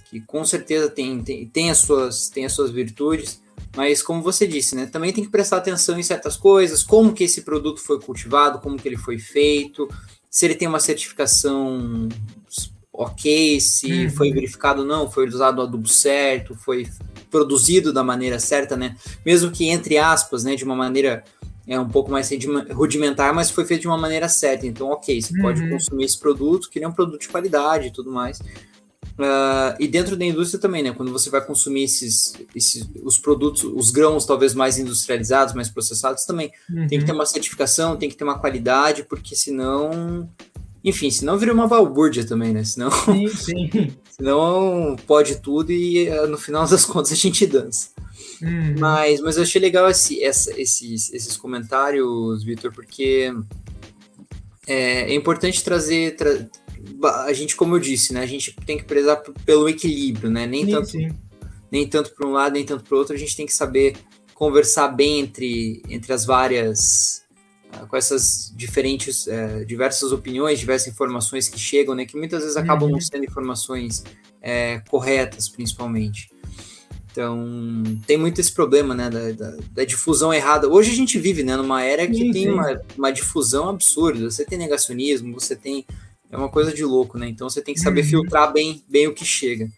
que com certeza tem, tem, tem, as suas, tem as suas virtudes, mas como você disse, né, também tem que prestar atenção em certas coisas, como que esse produto foi cultivado, como que ele foi feito, se ele tem uma certificação ok, se uhum. foi verificado ou não, foi usado o adubo certo, foi produzido da maneira certa, né? Mesmo que entre aspas, né, de uma maneira é um pouco mais rudimentar, mas foi feito de uma maneira certa. Então, ok, você uhum. pode consumir esse produto, que é um produto de qualidade e tudo mais. Uh, e dentro da indústria também, né? Quando você vai consumir esses, esses os produtos, os grãos talvez mais industrializados, mais processados, também uhum. tem que ter uma certificação, tem que ter uma qualidade, porque senão, enfim, senão vira uma balbúrdia também, né? Senão, sim, sim. senão pode tudo e uh, no final das contas a gente dança. Uhum. Mas, mas eu achei legal esse, essa, esses, esses comentários, Vitor, porque é, é importante trazer, tra a gente, como eu disse, né, a gente tem que prezar pelo equilíbrio, né? Nem sim, tanto, sim. nem tanto para um lado, nem tanto para o outro. A gente tem que saber conversar bem entre, entre as várias, uh, com essas diferentes, uh, diversas opiniões, diversas informações que chegam, né? Que muitas vezes acabam uhum. não sendo informações uh, corretas, principalmente. Então, tem muito esse problema, né, da, da, da, difusão errada. Hoje a gente vive, né, numa era que sim, tem uma, uma difusão absurda. Você tem negacionismo, você tem é uma coisa de louco, né? Então você tem que saber uhum. filtrar bem, bem o que chega.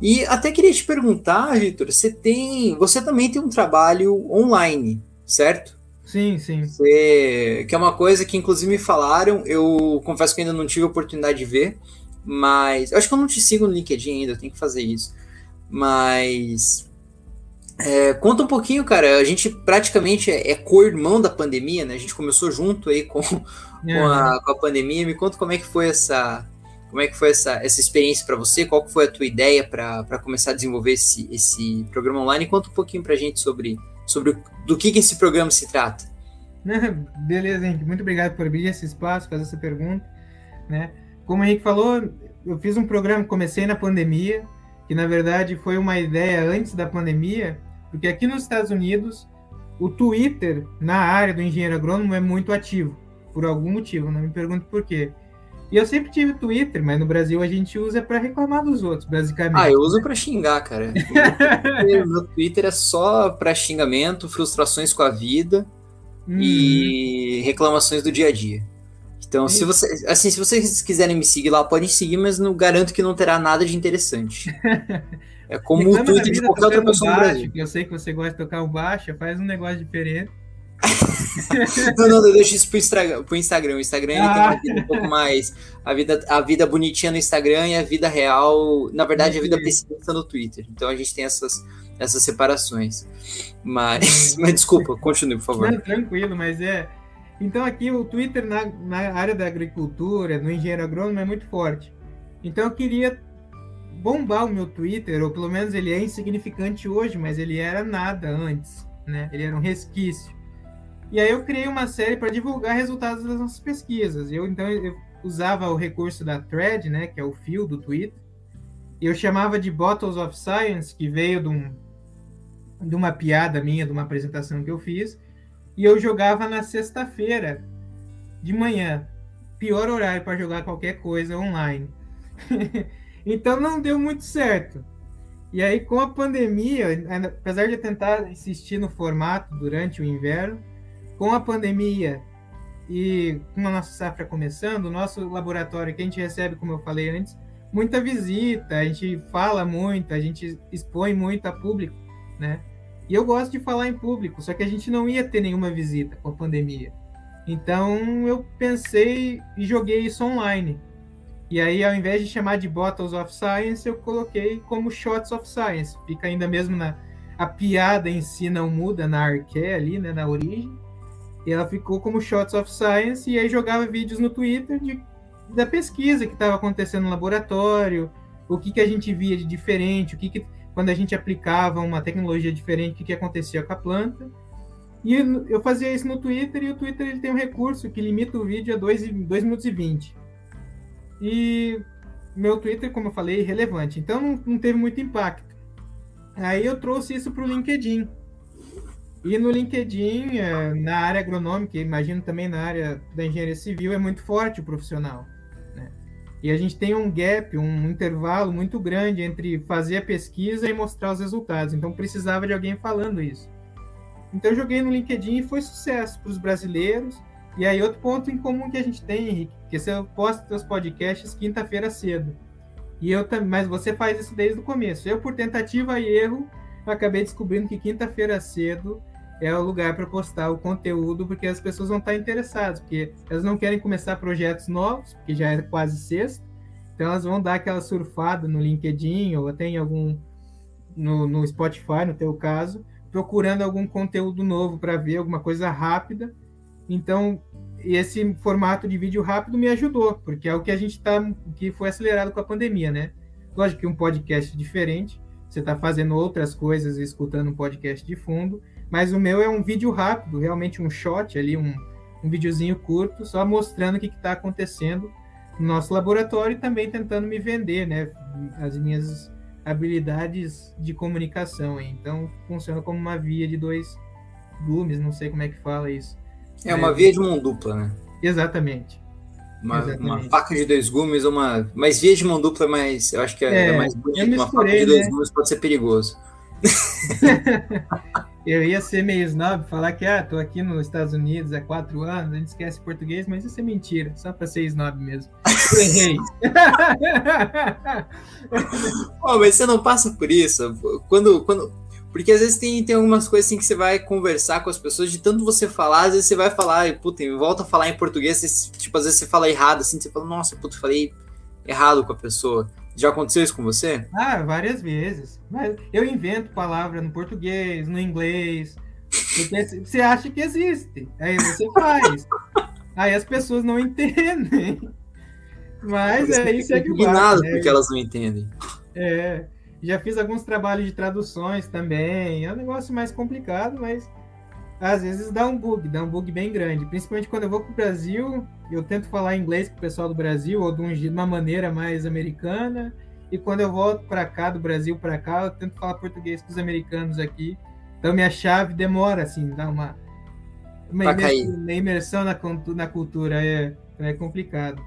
E até queria te perguntar, Vitor, você tem, você também tem um trabalho online, certo? Sim, sim. Você, que é uma coisa que inclusive me falaram, eu confesso que ainda não tive a oportunidade de ver, mas eu acho que eu não te sigo no LinkedIn ainda, eu tenho que fazer isso. Mas é, conta um pouquinho, cara. A gente praticamente é, é co-irmão da pandemia, né? A gente começou junto aí com, com, a, com, a, pandemia. Me conta como é que foi essa, como é que foi essa, essa experiência para você? Qual foi a tua ideia para começar a desenvolver esse, esse programa online? Conta um pouquinho para a gente sobre, sobre do que, que esse programa se trata. Beleza, gente. Muito obrigado por abrir esse espaço, fazer essa pergunta. Né? Como o Henrique falou, eu fiz um programa, comecei na pandemia, que na verdade foi uma ideia antes da pandemia, porque aqui nos Estados Unidos, o Twitter, na área do engenheiro agrônomo, é muito ativo, por algum motivo, não me pergunto por quê. E eu sempre tive Twitter, mas no Brasil a gente usa para reclamar dos outros, basicamente. Ah, eu uso para xingar, cara. O meu Twitter é só para xingamento, frustrações com a vida hum. e reclamações do dia a dia. Então, se você, assim, se vocês quiserem me seguir lá, podem seguir, mas não garanto que não terá nada de interessante. É como o Twitter de qualquer outra pessoa baixo, no Brasil. Eu sei que você gosta de tocar o baixo, faz um negócio diferente. não, não, eu deixo isso pro Instagram. Pro Instagram. O Instagram ah. tem uma vida um pouco mais. A vida, a vida bonitinha no Instagram e a vida real. Na verdade, a vida pessimista no Twitter. Então a gente tem essas, essas separações. Mas, mas desculpa, continue, por favor. Não, tranquilo, mas é. Então aqui o Twitter na, na área da agricultura, no engenheiro agrônomo, é muito forte. Então eu queria bombar o meu Twitter, ou pelo menos ele é insignificante hoje, mas ele era nada antes, né? Ele era um resquício. E aí eu criei uma série para divulgar resultados das nossas pesquisas. Eu então eu usava o recurso da thread, né, que é o fio do Twitter. Eu chamava de Bottles of Science, que veio de, um, de uma piada minha, de uma apresentação que eu fiz. E eu jogava na sexta-feira de manhã. Pior horário para jogar qualquer coisa online. então não deu muito certo. E aí, com a pandemia, apesar de eu tentar insistir no formato durante o inverno, com a pandemia e com a nossa safra começando, o nosso laboratório que a gente recebe, como eu falei antes, muita visita, a gente fala muito, a gente expõe muito a público, né? E eu gosto de falar em público, só que a gente não ia ter nenhuma visita com a pandemia. Então eu pensei e joguei isso online. E aí, ao invés de chamar de Bottles of Science, eu coloquei como Shots of Science. Fica ainda mesmo na. A piada em si não muda na arque ali, né, na origem. E ela ficou como Shots of Science, e aí jogava vídeos no Twitter de, da pesquisa que estava acontecendo no laboratório, o que, que a gente via de diferente, o que, que quando a gente aplicava uma tecnologia diferente, o que, que acontecia com a planta. E eu fazia isso no Twitter, e o Twitter ele tem um recurso que limita o vídeo a 2 minutos e 20. E meu Twitter, como eu falei, irrelevante, então não, não teve muito impacto. Aí eu trouxe isso para o LinkedIn. E no LinkedIn, é, na área agronômica, imagino também na área da engenharia civil, é muito forte o profissional. Né? E a gente tem um gap, um intervalo muito grande entre fazer a pesquisa e mostrar os resultados. Então precisava de alguém falando isso. Então eu joguei no LinkedIn e foi sucesso para os brasileiros. E aí outro ponto em comum que a gente tem, Henrique, que você posta seus podcasts quinta-feira cedo. E eu também, mas você faz isso desde o começo. Eu por tentativa e erro acabei descobrindo que quinta-feira cedo é o lugar para postar o conteúdo, porque as pessoas vão estar interessadas, porque elas não querem começar projetos novos, porque já é quase sexta, então elas vão dar aquela surfada no LinkedIn ou até em algum no, no Spotify, no teu caso, procurando algum conteúdo novo para ver alguma coisa rápida. Então, esse formato de vídeo rápido me ajudou, porque é o que a gente está, que foi acelerado com a pandemia, né? Lógico que um podcast diferente, você está fazendo outras coisas escutando um podcast de fundo, mas o meu é um vídeo rápido, realmente um shot ali, um, um videozinho curto, só mostrando o que está acontecendo no nosso laboratório e também tentando me vender, né? As minhas habilidades de comunicação. Então, funciona como uma via de dois gumes, não sei como é que fala isso. É uma via de mão dupla, né? Exatamente. Uma, uma, faca de dois gumes, uma. Mas via de mão dupla é mais. Eu acho que é, é, é mais bonito. Uma faca de dois né? gumes pode ser perigoso. eu ia ser meio snob, falar que, ah, tô aqui nos Estados Unidos há quatro anos, a gente esquece português, mas isso é mentira, só para ser snob mesmo. Eu errei. oh, mas você não passa por isso. Quando, quando, porque às vezes tem, tem algumas coisas assim que você vai conversar com as pessoas, de tanto você falar, às vezes você vai falar, e puta, volta a falar em português, você, tipo, às vezes você fala errado, assim, você fala, nossa, puta, falei errado com a pessoa. Já aconteceu isso com você? Ah, várias vezes. Mas eu invento palavra no português, no inglês. Porque você acha que existe. Aí você faz. Aí as pessoas não entendem. Mas é isso é que nada né? porque elas não entendem. É. Já fiz alguns trabalhos de traduções também. É um negócio mais complicado, mas às vezes dá um bug, dá um bug bem grande. Principalmente quando eu vou para o Brasil, eu tento falar inglês com o pessoal do Brasil, ou de uma maneira mais americana. E quando eu volto para cá, do Brasil para cá, eu tento falar português com os americanos aqui. Então minha chave demora, assim, dá uma, uma imersão, uma imersão na, na cultura. É, é complicado.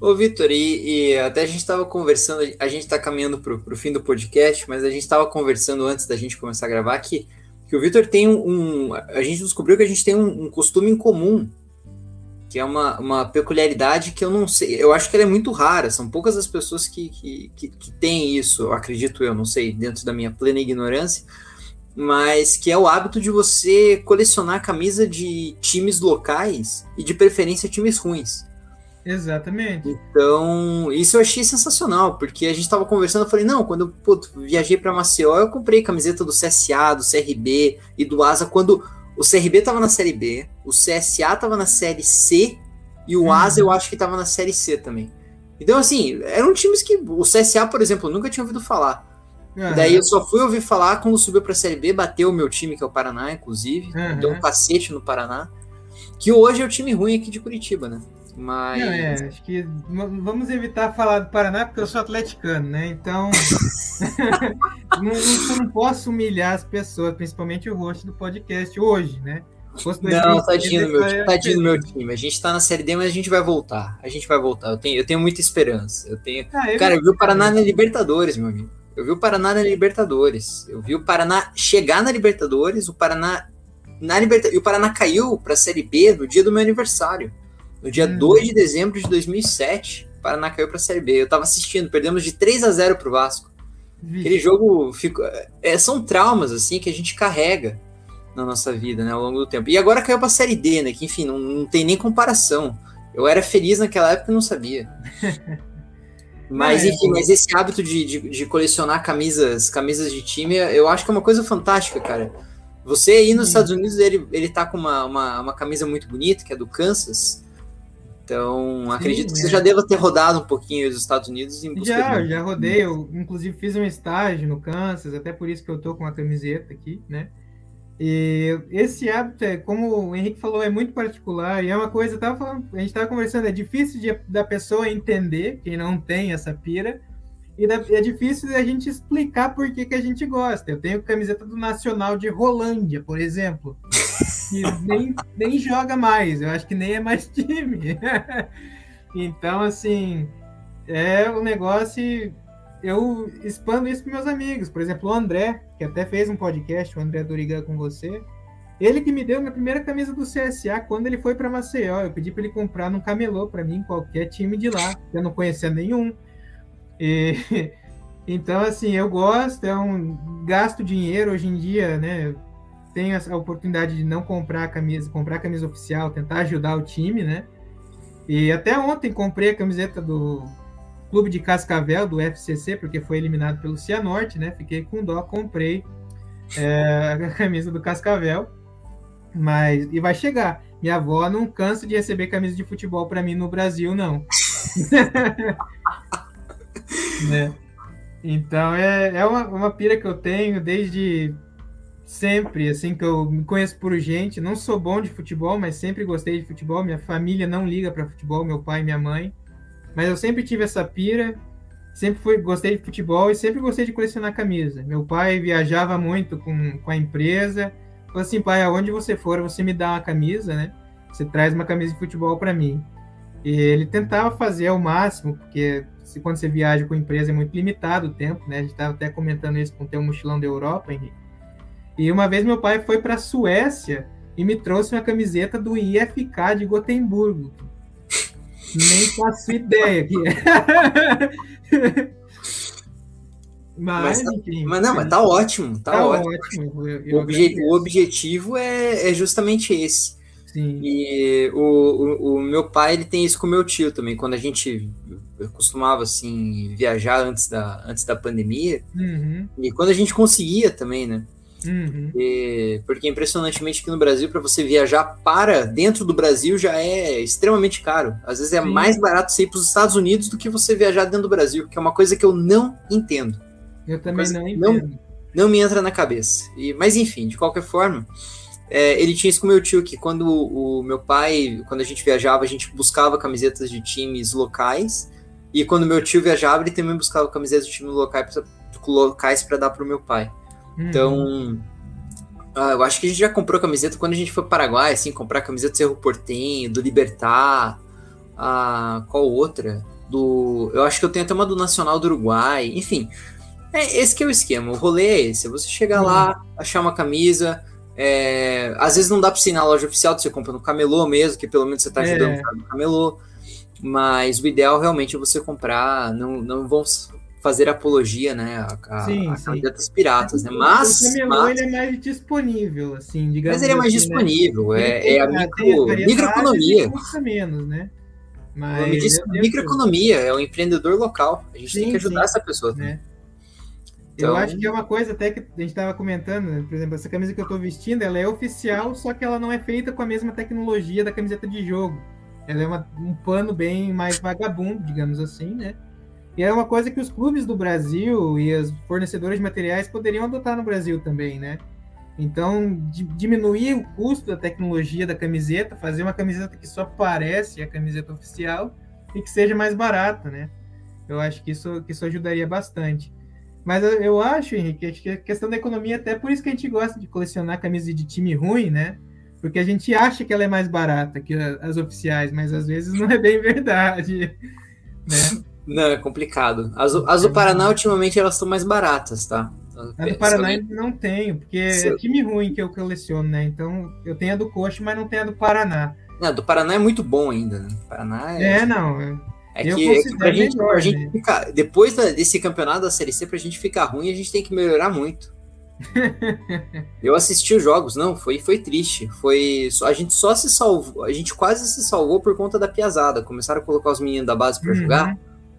Ô, Vitor, e, e, até a gente estava conversando, a gente está caminhando para o fim do podcast, mas a gente estava conversando antes da gente começar a gravar que que o Vitor tem um, um, A gente descobriu que a gente tem um, um, costume em comum, que é uma, uma peculiaridade que eu não sei. Eu acho que ela é muito rara, são poucas as pessoas que, que, que, que têm isso, eu acredito eu, não sei, dentro da minha plena ignorância, mas que é o hábito de você colecionar camisa de times locais e de preferência times ruins. Exatamente. Então, isso eu achei sensacional, porque a gente estava conversando, eu falei, não, quando eu viajei para Maceió, eu comprei camiseta do CSA, do CRB e do Asa, quando o CRB tava na Série B, o CSA tava na Série C e o Asa eu acho que tava na Série C também. Então, assim, eram times que. O CSA, por exemplo, eu nunca tinha ouvido falar. Uhum. Daí eu só fui ouvir falar quando subiu pra Série B, bateu o meu time, que é o Paraná, inclusive. Uhum. Deu um cacete no Paraná. Que hoje é o time ruim aqui de Curitiba, né? Mas. Não, é, acho que vamos evitar falar do Paraná, porque eu sou atleticano, né? Então. não, não, não, posso humilhar as pessoas, principalmente o host do podcast hoje, né? Não, tadinho do meu, tadinho do meu time. A gente tá na Série D, mas a gente vai voltar. A gente vai voltar. Eu tenho, eu tenho muita esperança. Eu tenho... Ah, eu Cara, eu vi o Paraná na Libertadores, meu amigo. Eu vi o Paraná na Libertadores. Eu vi o Paraná chegar na Libertadores, o Paraná na Libertadores. E o Paraná caiu pra Série B no dia do meu aniversário. No dia hum. 2 de dezembro de 2007, o Paraná caiu pra Série B. Eu tava assistindo, perdemos de 3 a 0 pro Vasco. Vixe. Aquele jogo ficou. É, são traumas, assim, que a gente carrega na nossa vida, né, ao longo do tempo. E agora caiu pra Série D, né, que enfim, não, não tem nem comparação. Eu era feliz naquela época e não sabia. Mas, é, enfim, mas esse hábito de, de, de, colecionar camisas, camisas de time, eu acho que é uma coisa fantástica, cara. Você aí nos Estados Unidos, ele, ele tá com uma, uma, uma camisa muito bonita, que é do Kansas. Então, acredito Sim, que você é. já deva ter rodado um pouquinho os Estados Unidos. já, já rodei. Eu, inclusive, fiz um estágio no Kansas, até por isso que eu tô com a camiseta aqui, né? E esse hábito, é, como o Henrique falou, é muito particular e é uma coisa, tava falando, a gente estava conversando, é difícil de, da pessoa entender, quem não tem essa pira, e da, é difícil a gente explicar por que, que a gente gosta. Eu tenho camiseta do Nacional de Rolândia, por exemplo, que nem, nem joga mais, eu acho que nem é mais time. então, assim, é um negócio eu expando isso para meus amigos. Por exemplo, o André, que até fez um podcast, o André Dorigan com você. Ele que me deu minha primeira camisa do CSA quando ele foi para Maceió. Eu pedi para ele comprar num camelô para mim, qualquer time de lá. Eu não conhecia nenhum. E, então, assim, eu gosto, é um gasto dinheiro hoje em dia, né? Tenho a oportunidade de não comprar a camisa, comprar a camisa oficial, tentar ajudar o time, né? E até ontem comprei a camiseta do Clube de Cascavel, do FCC, porque foi eliminado pelo Cianorte, né? Fiquei com dó, comprei é, a camisa do Cascavel. Mas, e vai chegar. Minha avó não cansa de receber camisa de futebol para mim no Brasil, não. né? Então, é, é uma, uma pira que eu tenho desde sempre, assim, que eu me conheço por gente. Não sou bom de futebol, mas sempre gostei de futebol. Minha família não liga para futebol, meu pai minha mãe. Mas eu sempre tive essa pira, sempre fui, gostei de futebol e sempre gostei de colecionar camisa. Meu pai viajava muito com, com a empresa. Falou assim, pai, aonde você for, você me dá uma camisa, né? Você traz uma camisa de futebol para mim. E ele tentava fazer ao máximo, porque se, quando você viaja com empresa é muito limitado o tempo, né? A gente estava até comentando isso com o teu mochilão da Europa, Henrique. E uma vez meu pai foi para a Suécia e me trouxe uma camiseta do IFK de Gotemburgo. Nem faço ideia que é. Mas, mas, tá, enfim, mas não, mas tá ótimo, tá, tá ótimo. ótimo. Eu, eu o, obje, o, objetivo é, é, justamente esse. Sim. E o, o, o, meu pai ele tem isso com o meu tio também. Quando a gente costumava assim viajar antes da, antes da pandemia uhum. e quando a gente conseguia também, né? Uhum. E, porque impressionantemente aqui no Brasil, para você viajar para dentro do Brasil já é extremamente caro. Às vezes é Sim. mais barato você ir para os Estados Unidos do que você viajar dentro do Brasil, que é uma coisa que eu não entendo. Eu também não entendo. Não, não me entra na cabeça. E, mas enfim, de qualquer forma, é, ele tinha isso com meu tio, que quando o, o meu pai, quando a gente viajava, a gente buscava camisetas de times locais. E quando meu tio viajava, ele também buscava camisetas de times locais para dar para o meu pai. Então, ah, eu acho que a gente já comprou camiseta quando a gente foi para Paraguai, assim, comprar camiseta do Cerro Portenho, do Libertar, ah, qual outra? Do, eu acho que eu tenho até uma do Nacional do Uruguai, enfim. É, esse que é o esquema, o rolê é esse, é você chegar uhum. lá, achar uma camisa, é, às vezes não dá para ser na loja oficial, você compra no camelô mesmo, que pelo menos você está ajudando é. no camelô, mas o ideal realmente é você comprar, não, não vão fazer apologia, né, a, sim, a, candidatas piratas, né, mas... O camelô, mas, ele é mais disponível, assim, digamos Mas ele é mais assim, né? disponível, né? é, é a micro, microeconomia. Custa menos, né? Mas, o nome disso é microeconomia, é o empreendedor local. A gente sim, tem que ajudar sim, essa pessoa. Né? Então... Eu acho que é uma coisa até que a gente estava comentando, né? por exemplo, essa camisa que eu estou vestindo, ela é oficial, só que ela não é feita com a mesma tecnologia da camiseta de jogo. Ela é uma, um pano bem mais vagabundo, digamos assim, né? E é uma coisa que os clubes do Brasil e as fornecedoras de materiais poderiam adotar no Brasil também, né? Então, diminuir o custo da tecnologia da camiseta, fazer uma camiseta que só parece a camiseta oficial e que seja mais barata, né? Eu acho que isso, que isso ajudaria bastante. Mas eu acho, Henrique, que a questão da economia, até por isso que a gente gosta de colecionar camisas de time ruim, né? Porque a gente acha que ela é mais barata que as oficiais, mas às vezes não é bem verdade, né? Não, é complicado. As, as do Paraná, ultimamente, elas estão mais baratas, tá? A do Paraná ainda não tenho, porque é time ruim que eu coleciono, né? Então eu tenho a do Coxa, mas não tenho a do Paraná. Não, a do Paraná é muito bom ainda, né? Paraná é. É, não. É, é que, é que pra gente, melhor, pra gente né? ficar, depois da, desse campeonato da Série C, pra gente ficar ruim, a gente tem que melhorar muito. eu assisti os jogos, não, foi, foi triste. Foi a gente só se salvou, a gente quase se salvou por conta da piazada. Começaram a colocar os meninos da base para uhum. jogar.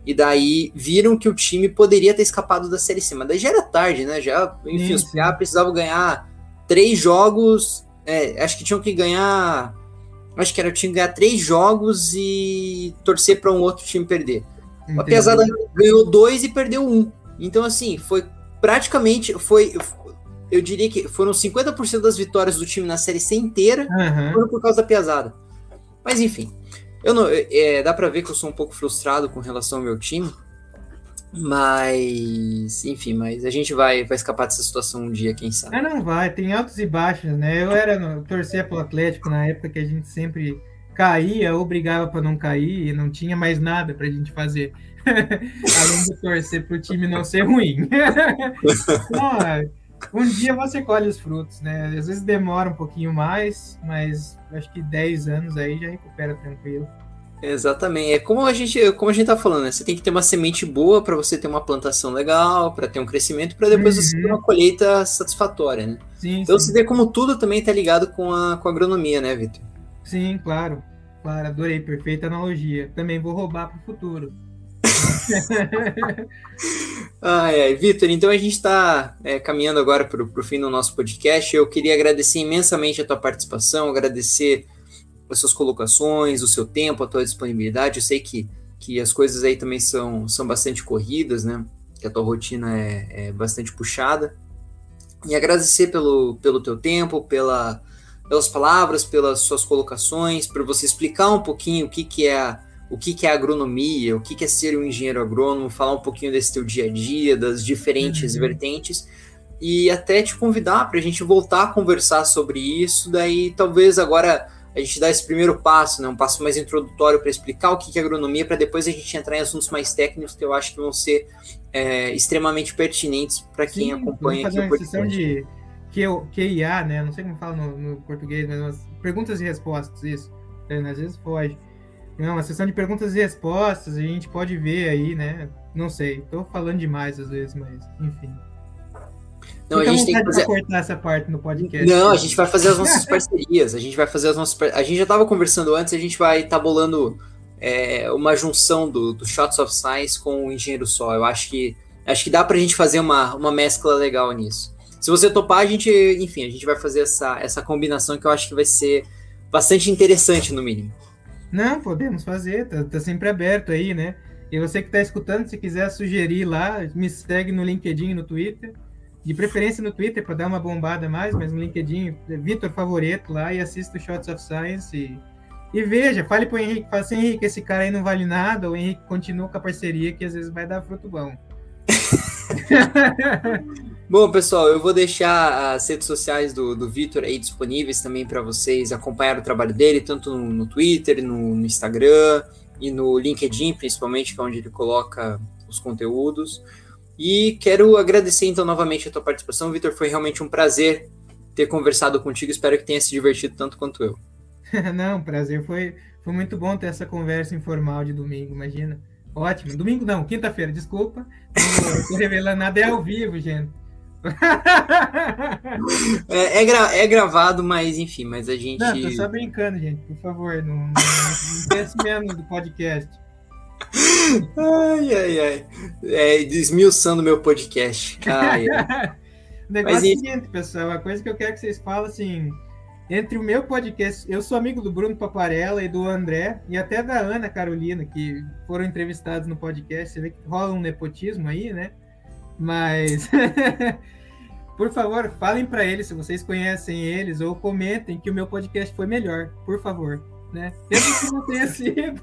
E daí viram que o time poderia ter escapado da Série C, mas daí já era tarde, né? Já, enfim, sim, os PA precisavam ganhar três jogos. É, acho que tinham que ganhar. Acho que era tinha que ganhar três jogos e torcer para um outro time perder. Entendi. A pesada ganhou dois e perdeu um. Então, assim, foi praticamente. Foi, eu diria que foram 50% das vitórias do time na Série C inteira uhum. foram por causa da pesada. Mas enfim. Eu não, é, dá para ver que eu sou um pouco frustrado com relação ao meu time, mas enfim, mas a gente vai, vai escapar dessa situação um dia, quem sabe. Ah, não vai, tem altos e baixos, né? Eu era no, torcia pelo Atlético na época que a gente sempre caía ou brigava para não cair e não tinha mais nada para a gente fazer. Além de torcer para o time não ser ruim. não, um dia você colhe os frutos, né? Às vezes demora um pouquinho mais, mas acho que 10 anos aí já recupera tranquilo. Exatamente. É como a gente, como a gente tá falando, né? Você tem que ter uma semente boa para você ter uma plantação legal, para ter um crescimento, para depois uhum. você ter uhum. uma colheita satisfatória, né? Sim, então sim. você vê como tudo também tá ligado com a, com a agronomia, né, Vitor? Sim, claro. Claro, adorei, perfeita analogia. Também vou roubar para o futuro ai, ai. Vitor, então a gente está é, caminhando agora para o fim do nosso podcast. Eu queria agradecer imensamente a tua participação, agradecer as suas colocações, o seu tempo, a tua disponibilidade. Eu sei que, que as coisas aí também são, são bastante corridas, né? Que a tua rotina é, é bastante puxada. E agradecer pelo, pelo teu tempo, pela, pelas palavras, pelas suas colocações, para você explicar um pouquinho o que, que é a o que, que é agronomia, o que, que é ser um engenheiro agrônomo, falar um pouquinho desse teu dia a dia, das diferentes uhum. vertentes, e até te convidar para a gente voltar a conversar sobre isso. Daí, talvez agora a gente dá esse primeiro passo, né, um passo mais introdutório para explicar o que, que é agronomia, para depois a gente entrar em assuntos mais técnicos que eu acho que vão ser é, extremamente pertinentes para quem acompanha aqui o podcast. de QIA, né? Não sei como fala no, no português, mas perguntas e respostas, isso. É, às vezes foge. Não, uma sessão de perguntas e respostas, a gente pode ver aí, né? Não sei, tô falando demais às vezes, mas enfim. Não, Fica a gente tem que fazer... cortar essa parte no podcast. Não, a gente vai fazer as nossas parcerias. A gente vai fazer as nossas. A gente já estava conversando antes, a gente vai estar tá é, uma junção do, do Shots of Science com o Engenheiro Só. Eu acho que acho que dá para a gente fazer uma, uma mescla legal nisso. Se você topar, a gente, enfim, a gente vai fazer essa, essa combinação que eu acho que vai ser bastante interessante, no mínimo. Não, podemos fazer, tá, tá sempre aberto aí, né? E você que está escutando, se quiser sugerir lá, me segue no LinkedIn, no Twitter. De preferência no Twitter para dar uma bombada mais, mas no LinkedIn, é Vitor Favoreto lá e assista o Shots of Science. E, e veja, fale para o Henrique, fala assim, Henrique, esse cara aí não vale nada, o Henrique continua com a parceria que às vezes vai dar fruto bom. Bom, pessoal, eu vou deixar as redes sociais do, do Vitor aí disponíveis também para vocês acompanhar o trabalho dele, tanto no, no Twitter, no, no, Instagram e no LinkedIn, principalmente, que é onde ele coloca os conteúdos. E quero agradecer então novamente a tua participação, Vitor. Foi realmente um prazer ter conversado contigo. Espero que tenha se divertido tanto quanto eu. Não, prazer. Foi, foi muito bom ter essa conversa informal de domingo, imagina. Ótimo. Domingo não, quinta-feira, desculpa. Não tô revelando nada, é ao vivo, gente. É, é, gra é, gravado, mas enfim, mas a gente. Não, tô só brincando, gente, por favor, não, não, não pense menos do podcast. Ai, ai, ai. É, desmiuçando meu podcast. Ai, ai. o negócio mas, é o seguinte, pessoal, a coisa que eu quero que vocês falem assim. Entre o meu podcast, eu sou amigo do Bruno Paparella e do André, e até da Ana Carolina, que foram entrevistados no podcast. Você vê que rola um nepotismo aí, né? Mas Por favor, falem para eles se vocês conhecem eles ou comentem que o meu podcast foi melhor, por favor, né? Mesmo que não tenha sido.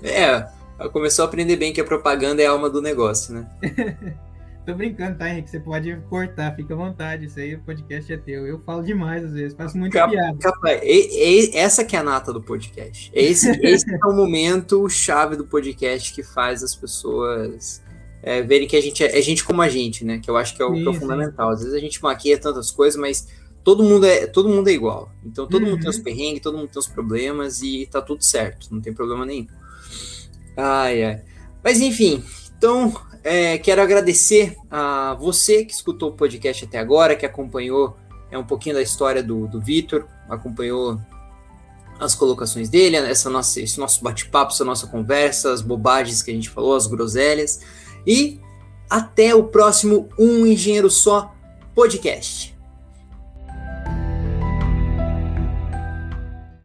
é, começou a aprender bem que a propaganda é a alma do negócio, né? Tô brincando, tá, Henrique? Você pode cortar, fica à vontade. Isso aí, o podcast é teu. Eu falo demais às vezes, faço muito Cap, piada. Capaz, e, e, essa que é a nata do podcast. Esse, esse é o momento chave do podcast que faz as pessoas é, verem que a gente é, é, gente como a gente, né? Que eu acho que é o, que é o fundamental. Às vezes a gente maquia tantas coisas, mas todo mundo é, todo mundo é igual. Então todo uhum. mundo tem os uhum. perrengues, todo mundo tem os problemas e tá tudo certo, não tem problema nenhum. Ai, ai. Mas enfim, então é, quero agradecer a você que escutou o podcast até agora, que acompanhou é, um pouquinho da história do, do Vitor, acompanhou as colocações dele, essa nossa, esse nosso bate-papo, essa nossa conversa, as bobagens que a gente falou, as groselhas. E até o próximo Um Engenheiro Só podcast.